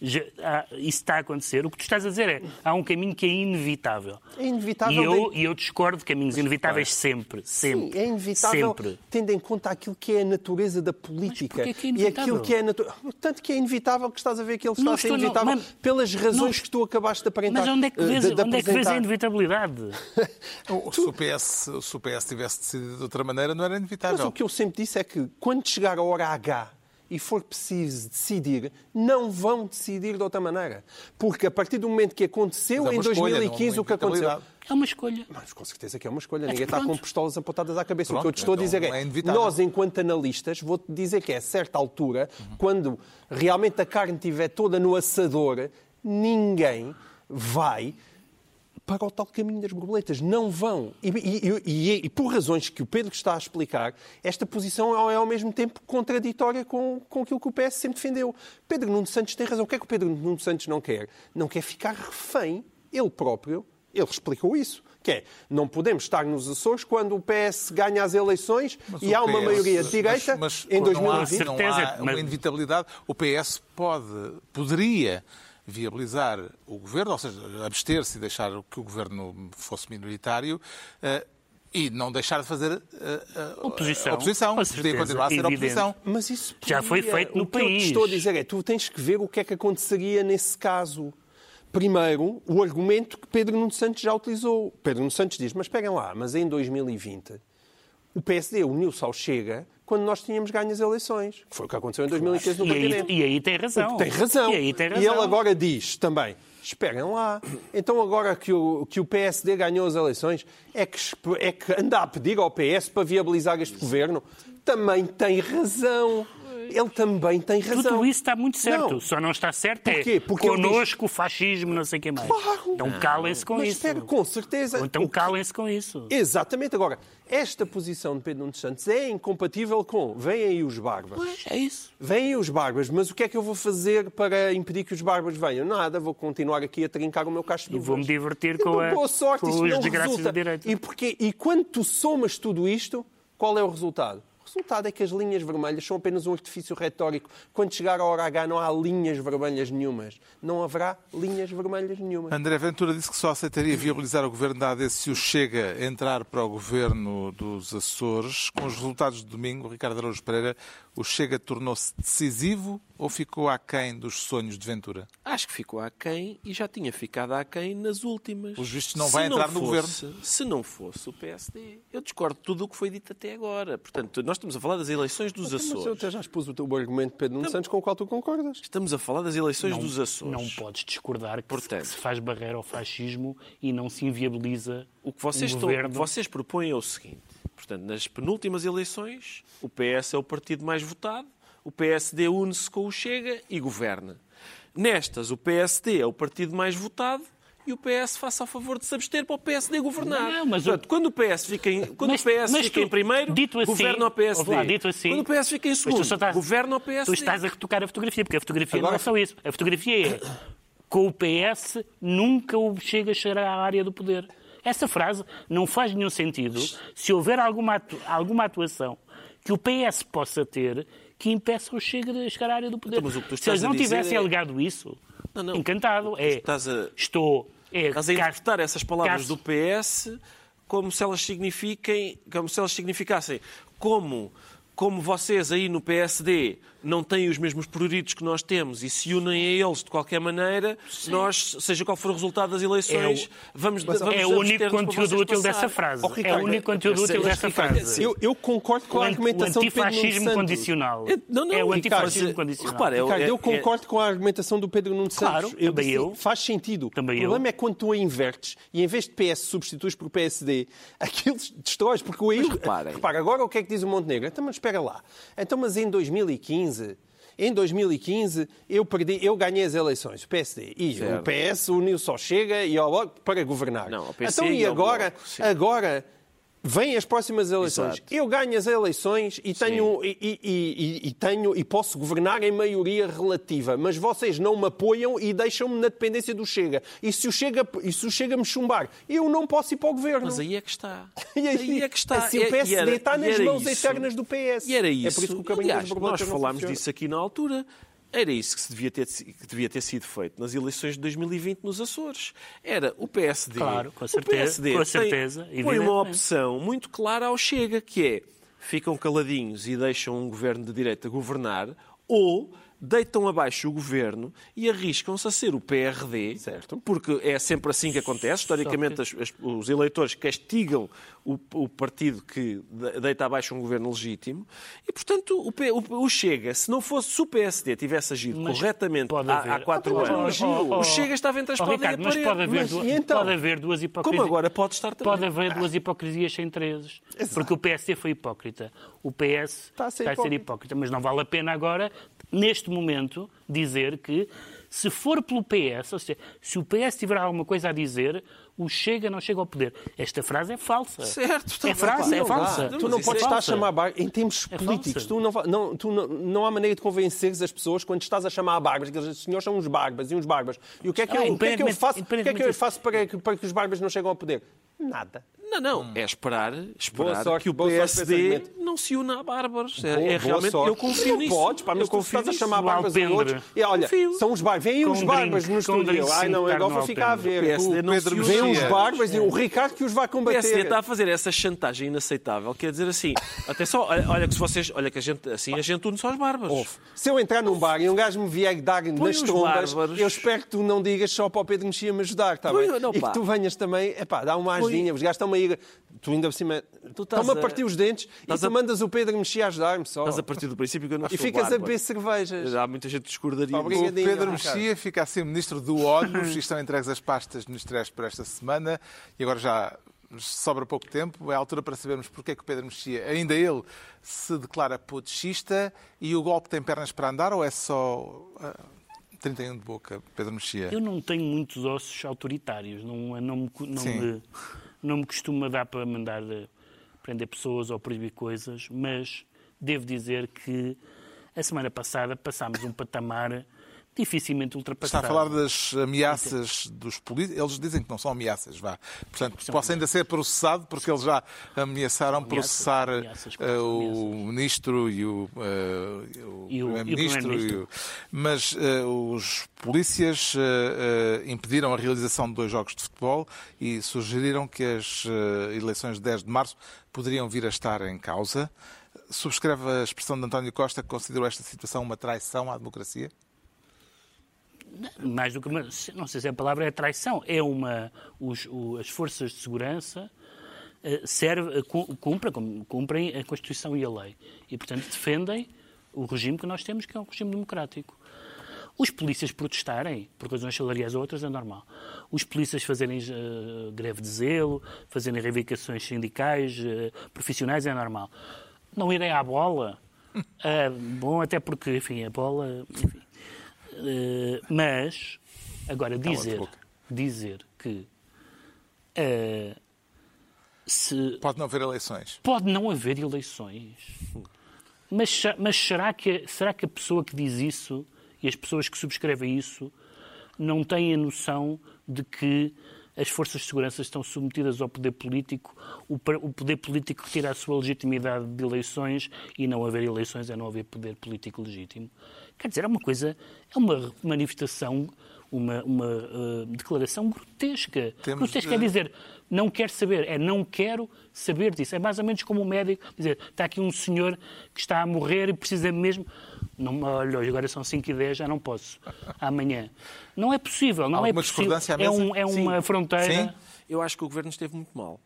isso está a acontecer. O que tu estás a dizer é há um caminho que é inevitável. É inevitável. E eu, de... eu discordo de caminhos inevitáveis sempre, sempre. Sim, é inevitável, sempre. tendo em conta aquilo que é a natureza da política. Mas que é e aquilo que é natu... Tanto que é inevitável que estás a ver que ele está não a ser estou, inevitável não, pelas razões não, que tu acabaste de aparentar. Mas onde é que vês, de, de onde é que vês a inevitabilidade? se, o PS, se o PS tivesse decidido de outra maneira, não era inevitável. Mas o que eu sempre disse é que quando chegar a hora H e for preciso decidir, não vão decidir de outra maneira. Porque a partir do momento que aconteceu é em 2015 escolha, o que aconteceu. É uma escolha. Mas com certeza que é uma escolha. Ninguém está com pistolas apontadas à cabeça. Pronto, o que eu te estou então a dizer é, é nós, enquanto analistas, vou-te dizer que é a certa altura, uhum. quando realmente a carne estiver toda no assador, ninguém vai para o tal caminho das borboletas. Não vão. E, e, e, e, por razões que o Pedro está a explicar, esta posição é ao mesmo tempo contraditória com, com aquilo que o PS sempre defendeu. Pedro Nuno Santos tem razão. O que é que o Pedro Nuno Santos não quer? Não quer ficar refém, ele próprio, ele explicou isso. Que é, não podemos estar nos Açores quando o PS ganha as eleições mas e há uma PS, maioria de direita mas, mas, em 2020. Não há, não há uma inevitabilidade. O PS pode, poderia viabilizar o governo, ou seja, abster-se e deixar que o governo fosse minoritário. Uh, e não deixar de fazer uh, oposição. oposição. Podia continuar a ser evidente. oposição. Mas isso podia... já foi feito no o país. O que eu te estou a dizer é tu tens que ver o que é que aconteceria nesse caso. Primeiro, o argumento que Pedro Nuno Santos já utilizou. Pedro Nuno Santos diz, mas peguem lá, mas em 2020 o PSD uniu-se ao Chega quando nós tínhamos ganho as eleições. Que foi o que aconteceu em 2015 no e aí, e aí tem razão. Tem razão. E aí tem razão. E ele agora diz também, Esperem lá. Então agora que o, que o PSD ganhou as eleições, é que, é que anda a pedir ao PS para viabilizar este governo? Também tem razão. Ele também tem razão. Tudo isso está muito certo. Não. Só não está certo Porquê? é Porque connosco, o fascismo, não sei quem mais. Claro. Então calem-se com Mas isso. espera, com certeza. Ou então O que- calem-se com isso. Exatamente. Agora, esta posição de Pedro Nuno Santos é incompatível com vêm aí os barbas. É isso. Vêm aí os barbas, mas o que é que eu vou fazer para impedir que os barbas venham? Nada, vou continuar aqui a trincar o meu cacho de E vou-me divertir com, a, boa sorte, com os desgraças da direita. E, porquê? e quando tu somas tudo isto, qual é o resultado? Resultado é que as linhas vermelhas são apenas um artifício retórico. Quando chegar a hora H não há linhas vermelhas nenhumas. Não haverá linhas vermelhas nenhumas. André Ventura disse que só aceitaria viabilizar o governo da AD se o Chega entrar para o governo dos Açores. Com os resultados de domingo, Ricardo Araújo Pereira, o Chega tornou-se decisivo ou ficou aquém dos sonhos de Ventura? Acho que ficou aquém e já tinha ficado aquém nas últimas. Pelos vistos, não Se vai entrar no fosse- Se não fosse o PSD. Eu discordo de tudo o que foi dito até agora. Portanto, nós estamos a falar das eleições dos Mas eu Açores. até já expus o teu argumento de Pedro Nuno Santos com o qual tu concordas. Estamos a falar das eleições dos Açores. Não podes discordar que, se- Portanto- que se faz barreira ao fascismo e não se inviabiliza O que vocês, um estão, o governo. que vocês propõem é o seguinte: portanto, nas penúltimas eleições, o PS é o partido mais votado, o PSD une-se com o Chega e governa. Nestas, o PSD é o partido mais votado e o PS faça a favor de se abster para o PSD governar. Não, mas Portanto, o- quando o PS fica em, quando Mas- o PS fica tu- em primeiro, dito assim, governa o PSD. lá, dito assim, quando o PS fica em segundo, estás- governa o PSD. Tu estás a retocar a fotografia, porque a fotografia não Agora- é só isso. A fotografia é com o PS nunca o Chega a chegar à área do poder. Essa frase não faz nenhum sentido se houver alguma, atu- alguma atuação que o PS possa ter que impeça o Chega de chegar à área do poder. Então, se eles não tivessem é- alegado isso, Não, não. encantado. É, estás a- estou... É, Estás a interpretar essas palavras caso- do PS como se elas signifiquem, como se elas significassem como como vocês aí no PSD não têm os mesmos pruritos que nós temos e se unem a eles de qualquer maneira, nós, seja qual for o resultado das eleições, vamos, vamos É o único conteúdo útil passar. dessa frase. Oh, é o Ricardo, único conteúdo eu sei, útil mas, dessa Ricardo, frase. Eu, eu concordo com O a argumentação o de Pedro Nuno antifascismo Santos. condicional. É, não, não, é o Ricardo, antifascismo mas, condicional. repara, é o- Ricardo, eu é- concordo com a argumentação do Pedro Nuno Santos. Claro, eu também eu. Faz sentido. Também o eu. problema é quando tu a invertes e em vez de PS substituis por PSD, aquilo destróis. Porque o eu, reparem. repara, agora o que é que diz o Montenegro? Então, mas espera lá. Então, mas em 2015... Em 2015, eu, perdi, eu ganhei as eleições, o PSD. E Certo. o PS uniu-se ao Chega e ao Bloco para governar. Não, ao PC então, e e agora, Bloco, agora vêm as próximas eleições. Exato. Eu ganho as eleições e tenho, e, e- e- tenho e posso governar em maioria relativa, mas vocês não me apoiam e deixam-me na dependência do Chega. E se o Chega, e se o Chega me chumbar, eu não posso ir para o governo. Mas aí é que está. E aí é que está. Assim, o PSD era- está nas mãos isso. eternas do PS. E era É isso. por isso que o caminho Aliás, nós falámos disso aqui na altura. Era isso que, se devia ter, que devia ter sido feito nas eleições de 2020 nos Açores. Era o PSD. Claro, com o certeza, PSD com tem- certeza, Põe uma evidentemente. opção muito clara ao Chega, que é ficam caladinhos e deixam um governo de direita governar, ou deitam abaixo o governo e arriscam-se a ser o PRD, Certo. porque é sempre assim que acontece. Historicamente, as- as- os eleitores castigam o, o partido que de- deita abaixo um governo legítimo e, portanto, o, P- o- o Chega, se não fosse, se o PSD tivesse agido Mas corretamente há, há quatro Oh, oh, anos, oh, oh, o Chega estava entre a oh, Ricardo, e a mas pode haver, Mas, duas, então? pode haver duas hipocrisias. Como agora pode estar também. Pode haver duas hipocrisias sem trezes. Porque o PSD foi hipócrita. O PS Está a ser vai ser hipócrita. hipócrita. Mas não vale a pena agora, neste momento, dizer que se for pelo PS, ou seja, se o PS tiver alguma coisa a dizer, o Chega não chega ao poder. Esta frase é falsa. Certo, está é pá, é não dá. falsa. Não, Tu não mas podes é estar a chamar a barbas em termos É políticos. Tu não, não, tu não, não há maneira de convenceres as pessoas quando estás a chamar a barbas, que os senhores são uns barbas e uns barbas. E o que é que, Ah, eu, o que, é que eu independentemente- faço, o que, é que eu independentemente faço para, que, para que os barbas não cheguem ao poder? Nada. Não, não. É esperar, esperar sorte, que o PSD não se una a bárbaros. É, Boa- é realmente, sorte. eu confio não nisso. Podes, pá, mas eu tu confio estás a chamar O a alpendre. outros. E olha, Confio. são os barbas. Vêm os drink, no estúdio. Ai, não, drinkzinho agora vou ficar a ver. PSD não Pedro se Mexia. Vêm os barbas e o Ricardo que os vai O PSD combater. está a fazer essa chantagem inaceitável, quer dizer assim, atenção, olha, olha que se vocês, olha que a gente, assim a gente une só os bárbaros. Se eu entrar num bar e um gajo me vier dar nas trombas, bárbaros. eu espero que tu não digas só para o Pedro Mexia me ajudar, está bem? não, e pá. que tu venhas também, epá, dá uma ajudinha, os gajos estão-me ir. Tu ainda por cima. Tu estás a partir os dentes e tu a- mandas o Pedro mexer a ajudar-me só. Estás a partir do princípio que eu não E ficas a beber cervejas. Há muita gente que discordaria. Obrigado. O Pedro. Mexia fica assim ministro do ONU e estão entregues as pastas ministeriais para esta semana e agora já sobra pouco tempo. É a altura para sabermos porque é que o Pedro Mexia, ainda ele, se declara putschista e o golpe tem pernas para andar ou é só ah, 31 de boca, Pedro Mexia? Eu não tenho muitos ossos autoritários, não, não, não, Sim. me, não me costuma dar para mandar eh, prender pessoas ou proibir coisas, mas devo dizer que a semana passada passámos um patamar dificilmente Está ultrapassado. a falar das ameaças dos políticos. Eles dizem que não são ameaças, vá. Portanto, posso ainda ser processado porque eles já ameaçaram Ameaças, processar ameaças, eh, o ministro e o, eh, o primeiro-ministro. primeiro-ministro. e o- Mas eh, os polícias impediram a realização de dois jogos de futebol e sugeriram que as eleições de 10 de março poderiam vir a estar em causa. Subscreve a expressão de António Costa que considerou esta situação uma traição à democracia? Mais do que uma, não sei se a palavra é traição, é uma os, o- as forças de segurança eh, serve, eh, cu- cumprem, cumprem a Constituição e a lei e portanto defendem o regime que nós temos, que é um regime democrático. Os polícias protestarem por razões salariais ou outras é normal. Os polícias fazerem eh, greve de zelo, fazerem reivindicações sindicais, eh, profissionais é normal. Não irem à bola, ah, bom, até porque, enfim, a bola, enfim, eh, mas, agora, dizer, dizer que eh, se Pode não haver eleições. pode não haver eleições, mas, mas será, que, será que a pessoa que diz isso e as pessoas que subscrevem isso não têm a noção de que as forças de segurança estão submetidas ao poder político, o, o poder político retira a sua legitimidade de eleições e não haver eleições é não haver poder político legítimo. Quer dizer, é uma coisa, é uma manifestação, uma, uma eh, declaração grotesca. Temos grotesca de- é dizer, não quero saber, é não quero saber disso. É mais ou menos como um médico dizer, está aqui um senhor que está a morrer e precisa mesmo. Não, olha, hoje agora são 5 e 10, já não posso. Amanhã. Não é possível, não é possível. É, um- é uma Sim. fronteira. Sim. Eu acho que o governo esteve muito mal.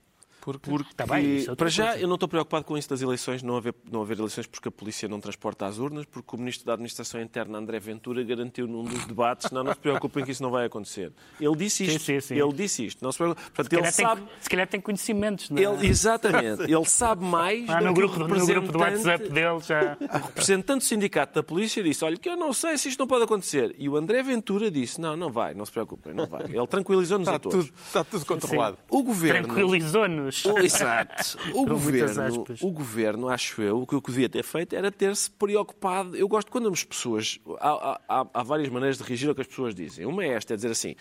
Porque... Porque, Tá bem, isso é para já, coisa. eu não estou preocupado com isso das eleições, não haver, não haver eleições porque a polícia não transporta as urnas, porque o Ministro da Administração Interna, André Ventura, garantiu num dos debates, não, não se preocupem que isso não vai acontecer. Ele disse isto. Sim, sim, sim. Ele disse isto. Não se. Portanto, Se ele calhar, sabe... tem, se calhar tem conhecimentos. Não é? Ele, exatamente. Ele sabe mais do no que o grupo, no grupo do representante- WhatsApp dele já. o representante do sindicato da polícia disse: Olha, que eu não sei se isto não pode acontecer. E o André Ventura disse: Não, não vai, não se preocupem, não vai. Ele tranquilizou-nos Está a todos. tudo, está tudo controlado. O governo. Tranquilizou-nos. O- Exato. O governo, o governo, acho eu, o que eu devia ter feito era ter-se preocupado. Eu gosto quando as pessoas. Há, há- há várias maneiras de reagir ao que as pessoas dizem. Uma é esta, é dizer assim.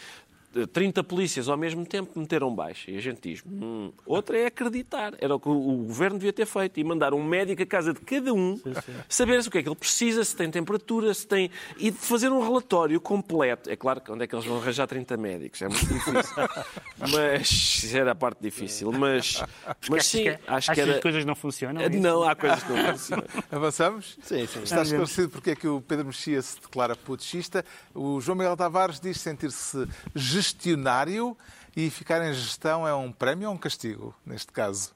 30 polícias ao mesmo tempo meteram baixa. E a gente diz. Hum. Outra é acreditar. Era o que o governo devia ter feito. E mandar um médico à casa de cada um, saber o que é que ele precisa, se tem temperatura, se tem. E fazer um relatório completo. É claro que onde é que eles vão arranjar 30 médicos? É muito difícil. mas. Isso era a parte difícil. Mas. Mas sim, que- acho achas que era. as coisas não funcionam? é isso? Não, há coisas que não funcionam. Avançamos? Sim, sim. Está esclarecido porque é que o Pedro Mexia se declara putschista. O João Miguel Tavares diz sentir-se gestionário e ficar em gestão é um prémio ou um castigo, neste caso?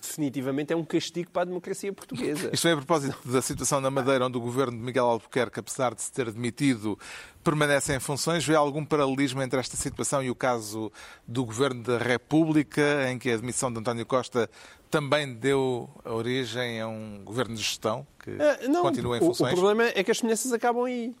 Definitivamente é um castigo para a democracia portuguesa. Isto vem a propósito da situação na Madeira, onde o governo de Miguel Albuquerque, apesar de se ter demitido, permanece em funções. Vê algum paralelismo entre esta situação e o caso do governo da República, em que a demissão de António Costa também deu origem a um governo de gestão que Ah, não, continua em o- funções? O, problema é que as semelhanças acabam aí.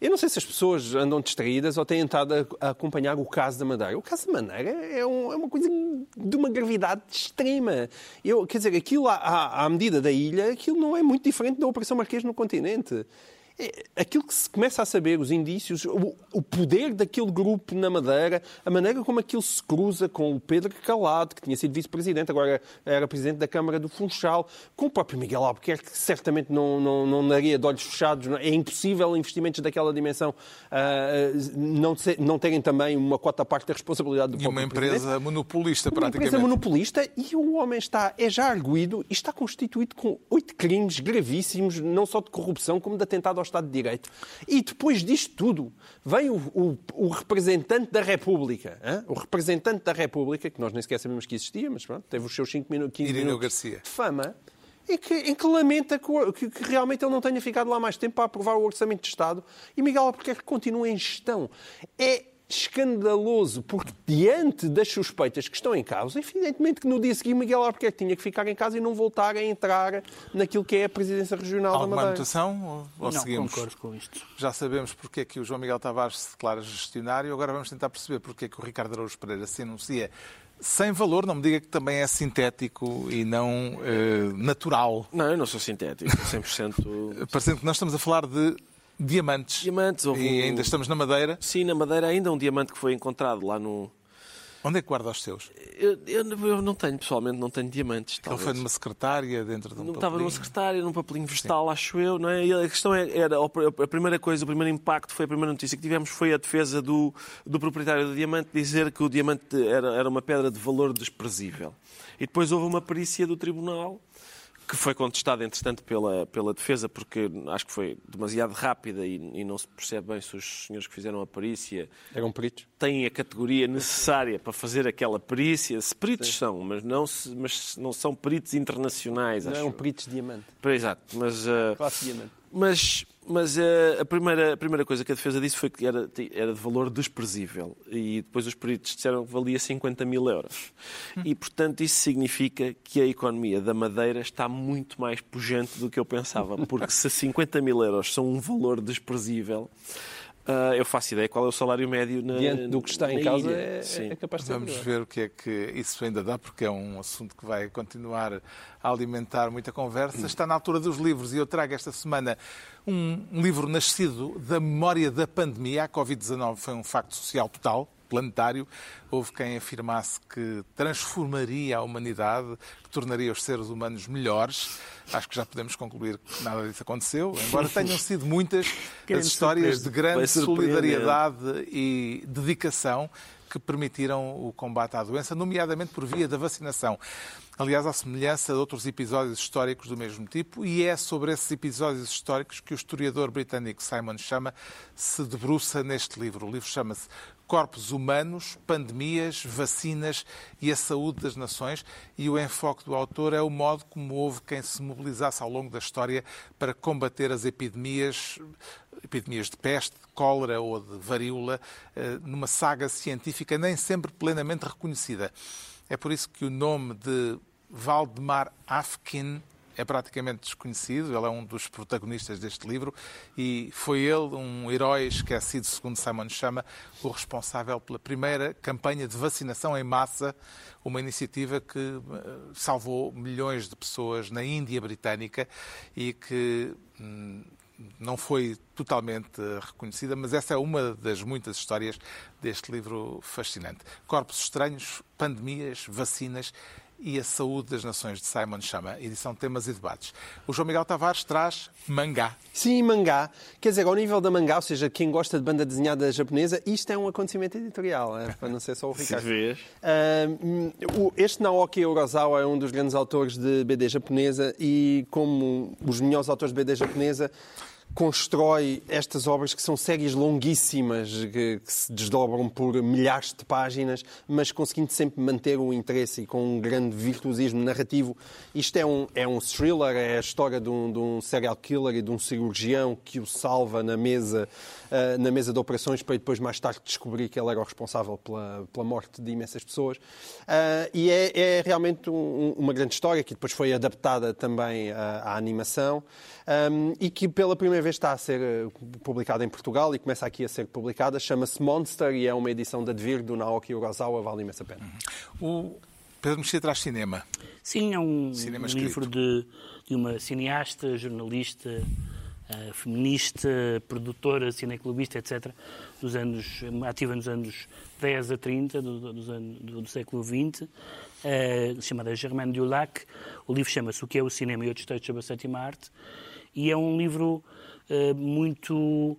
Eu não sei se as pessoas andam distraídas ou têm estado a, acompanhar o caso da Madeira. O caso da Madeira é, é uma coisa de uma gravidade extrema. Eu, quer dizer, aquilo à- à medida da ilha, aquilo não é muito diferente da Operação Marquês no continente. É, aquilo que se começa a saber, os indícios, o, o poder daquele grupo na Madeira, a maneira como aquilo se cruza com o Pedro Calado, que tinha sido vice-presidente, agora era presidente da Câmara do Funchal, com o próprio Miguel Albuquerque, que certamente não, não, não daria de olhos fechados. É impossível investimentos daquela dimensão ah, não, não terem também uma cota parte da responsabilidade do E uma próprio presidente empresa monopolista, uma praticamente. empresa monopolista e o homem está, é já arguído e está constituído com oito crimes gravíssimos, não só de corrupção, como de atentado ao Estado de Direito. E depois disto tudo, vem o, o, o representante da República, hein? o representante da República, que nós nem sequer sabemos que existia, mas pronto, teve os seus 5 minutos, 15 Irineu minutos Garcia. de fama, em que, em que lamenta que, que- que realmente ele não tenha ficado lá mais tempo para aprovar o Orçamento de Estado e Miguel Albuquerque continua em gestão. É escandaloso, porque diante das suspeitas que estão em causa, evidentemente que no dia seguinte Miguel Albuquerque tinha que ficar em casa e não voltar a entrar naquilo que é a presidência regional da Alguma Madeira. anotação ou, ou não seguimos? concordo com isto. Já sabemos porque é que o João Miguel Tavares se declara gestionário, agora vamos tentar perceber porque é que o Ricardo Araújo Pereira se anuncia sem valor, não me diga que também é sintético e não eh, natural. Não, eu não sou sintético, sou 100% Parecendo que nós estamos a falar de diamantes. diamantes. Houve E um- ainda estamos na Madeira. Sim, na Madeira ainda um diamante que foi encontrado lá no... Onde é que guarda os seus? Eu, eu- eu não tenho, pessoalmente, não tenho diamantes. Ele foi numa secretária dentro de um Não estava numa papelinho. secretária, num papelinho vegetal, acho eu, não é? E a questão é- era, a primeira coisa, o primeiro impacto foi a primeira notícia que tivemos foi a defesa do, do proprietário do diamante dizer que o diamante era, era uma pedra de valor desprezível. E depois houve uma perícia do tribunal que foi contestada, entretanto, pela, pela defesa, porque acho que foi demasiado rápida e, e não se percebe bem se os senhores que fizeram a perícia Eram peritos. têm a categoria necessária para fazer aquela perícia. Se peritos são, mas não, se- mas não são peritos internacionais, Não acho eram peritos de diamante. Exato, mas, uh, Classe diamante. mas, mas uh, a, primeira, a primeira coisa que a defesa disse foi que era, era de valor desprezível. E depois os peritos disseram que valia 50 mil euros. E, portanto, isso significa que a economia da Madeira está muito mais pujante do que eu pensava. Porque se 50 mil euros são um valor desprezível, uh, eu faço ideia qual é o salário médio na Diante do que está em causa, é, é capaz de ser Vamos ver o que é que isso ainda dá, porque é um assunto que vai continuar a alimentar muita conversa. Está na altura dos livros e eu trago esta semana um, livro nascido da memória da pandemia. A Covid-19 foi um facto social total, planetário. Houve quem afirmasse que transformaria a humanidade, que tornaria os seres humanos melhores. Acho que já podemos concluir que nada disso aconteceu, embora tenham sido muitas as histórias de grande solidariedade e dedicação que permitiram o combate à doença, nomeadamente por via da vacinação. Aliás, à semelhança de outros episódios históricos do mesmo tipo, e é sobre esses episódios históricos que o historiador britânico Simon Chama se debruça neste livro. O livro chama-se Corpos Humanos, Pandemias, Vacinas e a Saúde das Nações, e o enfoque do autor é o modo como houve quem se mobilizasse ao longo da história para combater as epidemias epidemias de peste, de cólera ou de varíola, eh, numa saga científica nem sempre plenamente reconhecida. É por isso que o nome de Valdemar Afkin é praticamente desconhecido. Ele é um dos protagonistas deste livro e foi ele, um herói esquecido, segundo Simon Chama, o responsável pela primeira campanha de vacinação em massa, uma iniciativa que eh, salvou milhões de pessoas na Índia Britânica e que hum, não foi totalmente eh, reconhecida, mas essa é uma das muitas histórias deste livro fascinante. Corpos estranhos, pandemias, vacinas e a saúde das nações de Simon Chama, edição Temas e Debates. O João Miguel Tavares traz Mangá. Sim, mangá. Quer dizer, ao nível da mangá, ou seja, quem gosta de banda desenhada japonesa, isto é um acontecimento editorial, é? para não ser só o Se Ricardo. vês. Ah, hum, o- este Naoki Urasawa é um dos grandes autores de BD japonesa e, como os melhores autores de BD japonesa, constrói estas obras que são séries longuíssimas, que, que se desdobram por milhares de páginas, mas conseguindo sempre manter o interesse e com um grande virtuosismo narrativo. Isto é um, é um thriller, é a história de um, de um serial killer e de um cirurgião que o salva na mesa, na mesa de operações para depois mais tarde descobrir que ele era o responsável pela, pela morte de imensas pessoas. Ah, e é, é realmente um- uma grande história que depois foi adaptada também à, à animação um, e que pela primeira vez está a ser eh, publicada em Portugal e começa aqui a ser publicada. Chama-se Monster e é uma edição da Devir do Naoki Urasawa, vale imensa pena. O Pedro Mexia traz cinema. Sim, é um, Cinema um livro de, de uma cineasta, jornalista, eh, feminista, produtora, cineclubista, etc., dos anos, ativa nos anos 10 a 30 do, anos- do, do século XX, eh, chamada Germaine Dulac. O livro chama-se O que é o cinema e outros textos sobre a sétima arte, e é um livro eh, muito uh,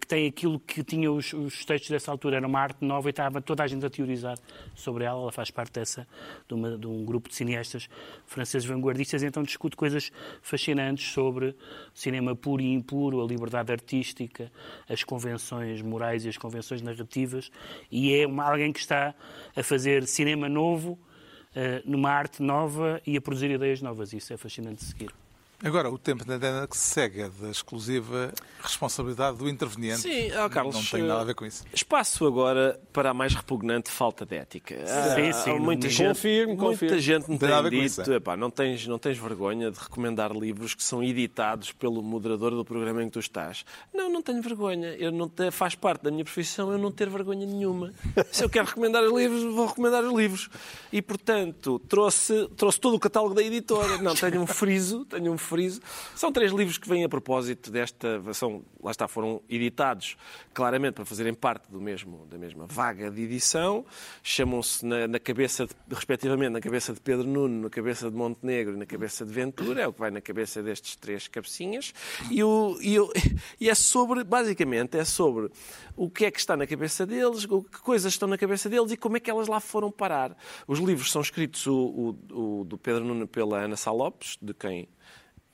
que tem aquilo que tinha os, os, textos dessa altura, era uma arte nova e estava toda a gente a teorizar sobre ela. Ela faz parte dessa, de, uma, de um grupo de cineastas franceses vanguardistas, então discute coisas fascinantes sobre cinema puro e impuro, a liberdade artística, as convenções morais e as convenções narrativas, e é uma, alguém que está a fazer cinema novo, uh, numa arte nova e a produzir ideias novas. Isso é fascinante de seguir. Agora, o tempo da antena que se segue é da exclusiva responsabilidade do interveniente. Sim, oh, Carlos, não tem nada a ver com isso. Espaço agora para a mais repugnante falta de ética. Sim, ah, sim. Muita gente, confirmo, muita gente me tem, tem dito, epá, não, tens, não tens vergonha de recomendar livros que são editados pelo moderador do programa em que tu estás. Não, não tenho vergonha. Eu não te, faz parte da minha profissão eu não ter vergonha nenhuma. Se eu quero recomendar os livros, vou recomendar os livros. E, portanto, trouxe, trouxe todo o catálogo da editora. Não, tenho um friso, tenho um friso friso. São três livros que vêm a propósito desta. São, lá está, foram editados claramente para fazerem parte do mesmo, da mesma vaga de edição. Chamam-se na, na, cabeça, de, respectivamente, na cabeça de Pedro Nuno, na cabeça de Montenegro e na cabeça de Ventura. É o que vai na cabeça destes três cabecinhas. E, o, e, o, e é sobre, basicamente, é sobre o que é que está na cabeça deles, que coisas estão na cabeça deles e como é que elas lá foram parar. Os livros são escritos o, o, o do Pedro Nuno pela Ana Salopes, de quem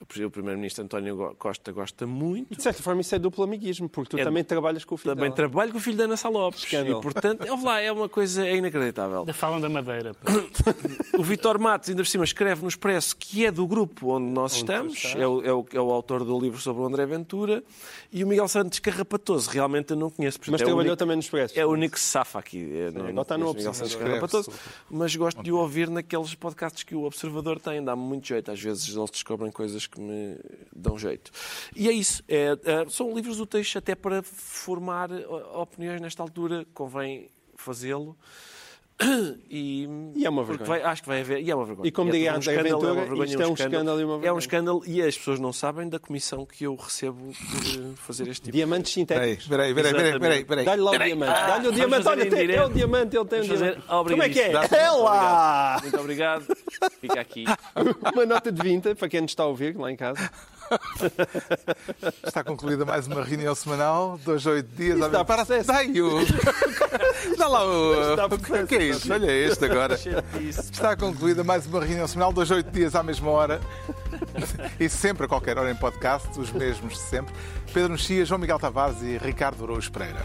o Primeiro-Ministro António Costa gosta muito. De certa forma, isso é duplo amiguismo, porque tu é, também trabalhas com o filho Também dela. trabalho com o filho da Ana Salopes. Escândalo. E, portanto, é, lá, é uma coisa é inacreditável. Da falam da Madeira. o Vitor Matos, ainda por cima, escreve no Expresso que é do grupo onde nós onde estamos. É o, é, o, é o autor do livro sobre o André Ventura. E o Miguel Santos Carrapatoso, realmente eu não conheço. Mas é trabalhou único, também no Expresso. É o único que safa aqui. É, não, não está no Miguel Santos Carrapatoso. Mas gosto de o ouvir naqueles podcasts que o Observador tem. Dá-me muito jeito. Às vezes eles descobrem coisas que me dão jeito. E é isso. É, é, são livros úteis até para formar opiniões nesta altura. Convém fazê-lo. E, e, é uma vergonha. Vai, acho que vai haver. E é uma vergonha. E como é diga um André Ventura, é uma vergonha, isto é um escândalo, e uma vergonha. É um escândalo e as pessoas não sabem da comissão que eu recebo por fazer este tipo Diamantes sintéticos. Espera aí, espera aí, espera aí. Dá-lhe lá o diamante. Ah, Dá-lhe o diamante. Olha, tem, é o diamante, ele tem o diamante. Como é que é? É lá! Muito obrigado. Fica aqui. Uma nota de 20 para quem nos está a ouvir lá em casa. Está concluída mais uma reunião semanal, dois a oito dias. Está para Dai o... Dá lá o... O que é isso? Olha este agora. Está concluída mais uma reunião semanal, dois a oito dias à mesma hora. E sempre, a qualquer hora, em podcast, os mesmos de sempre. Pedro Mexia, João Miguel Tavares e Ricardo Araújo Pereira.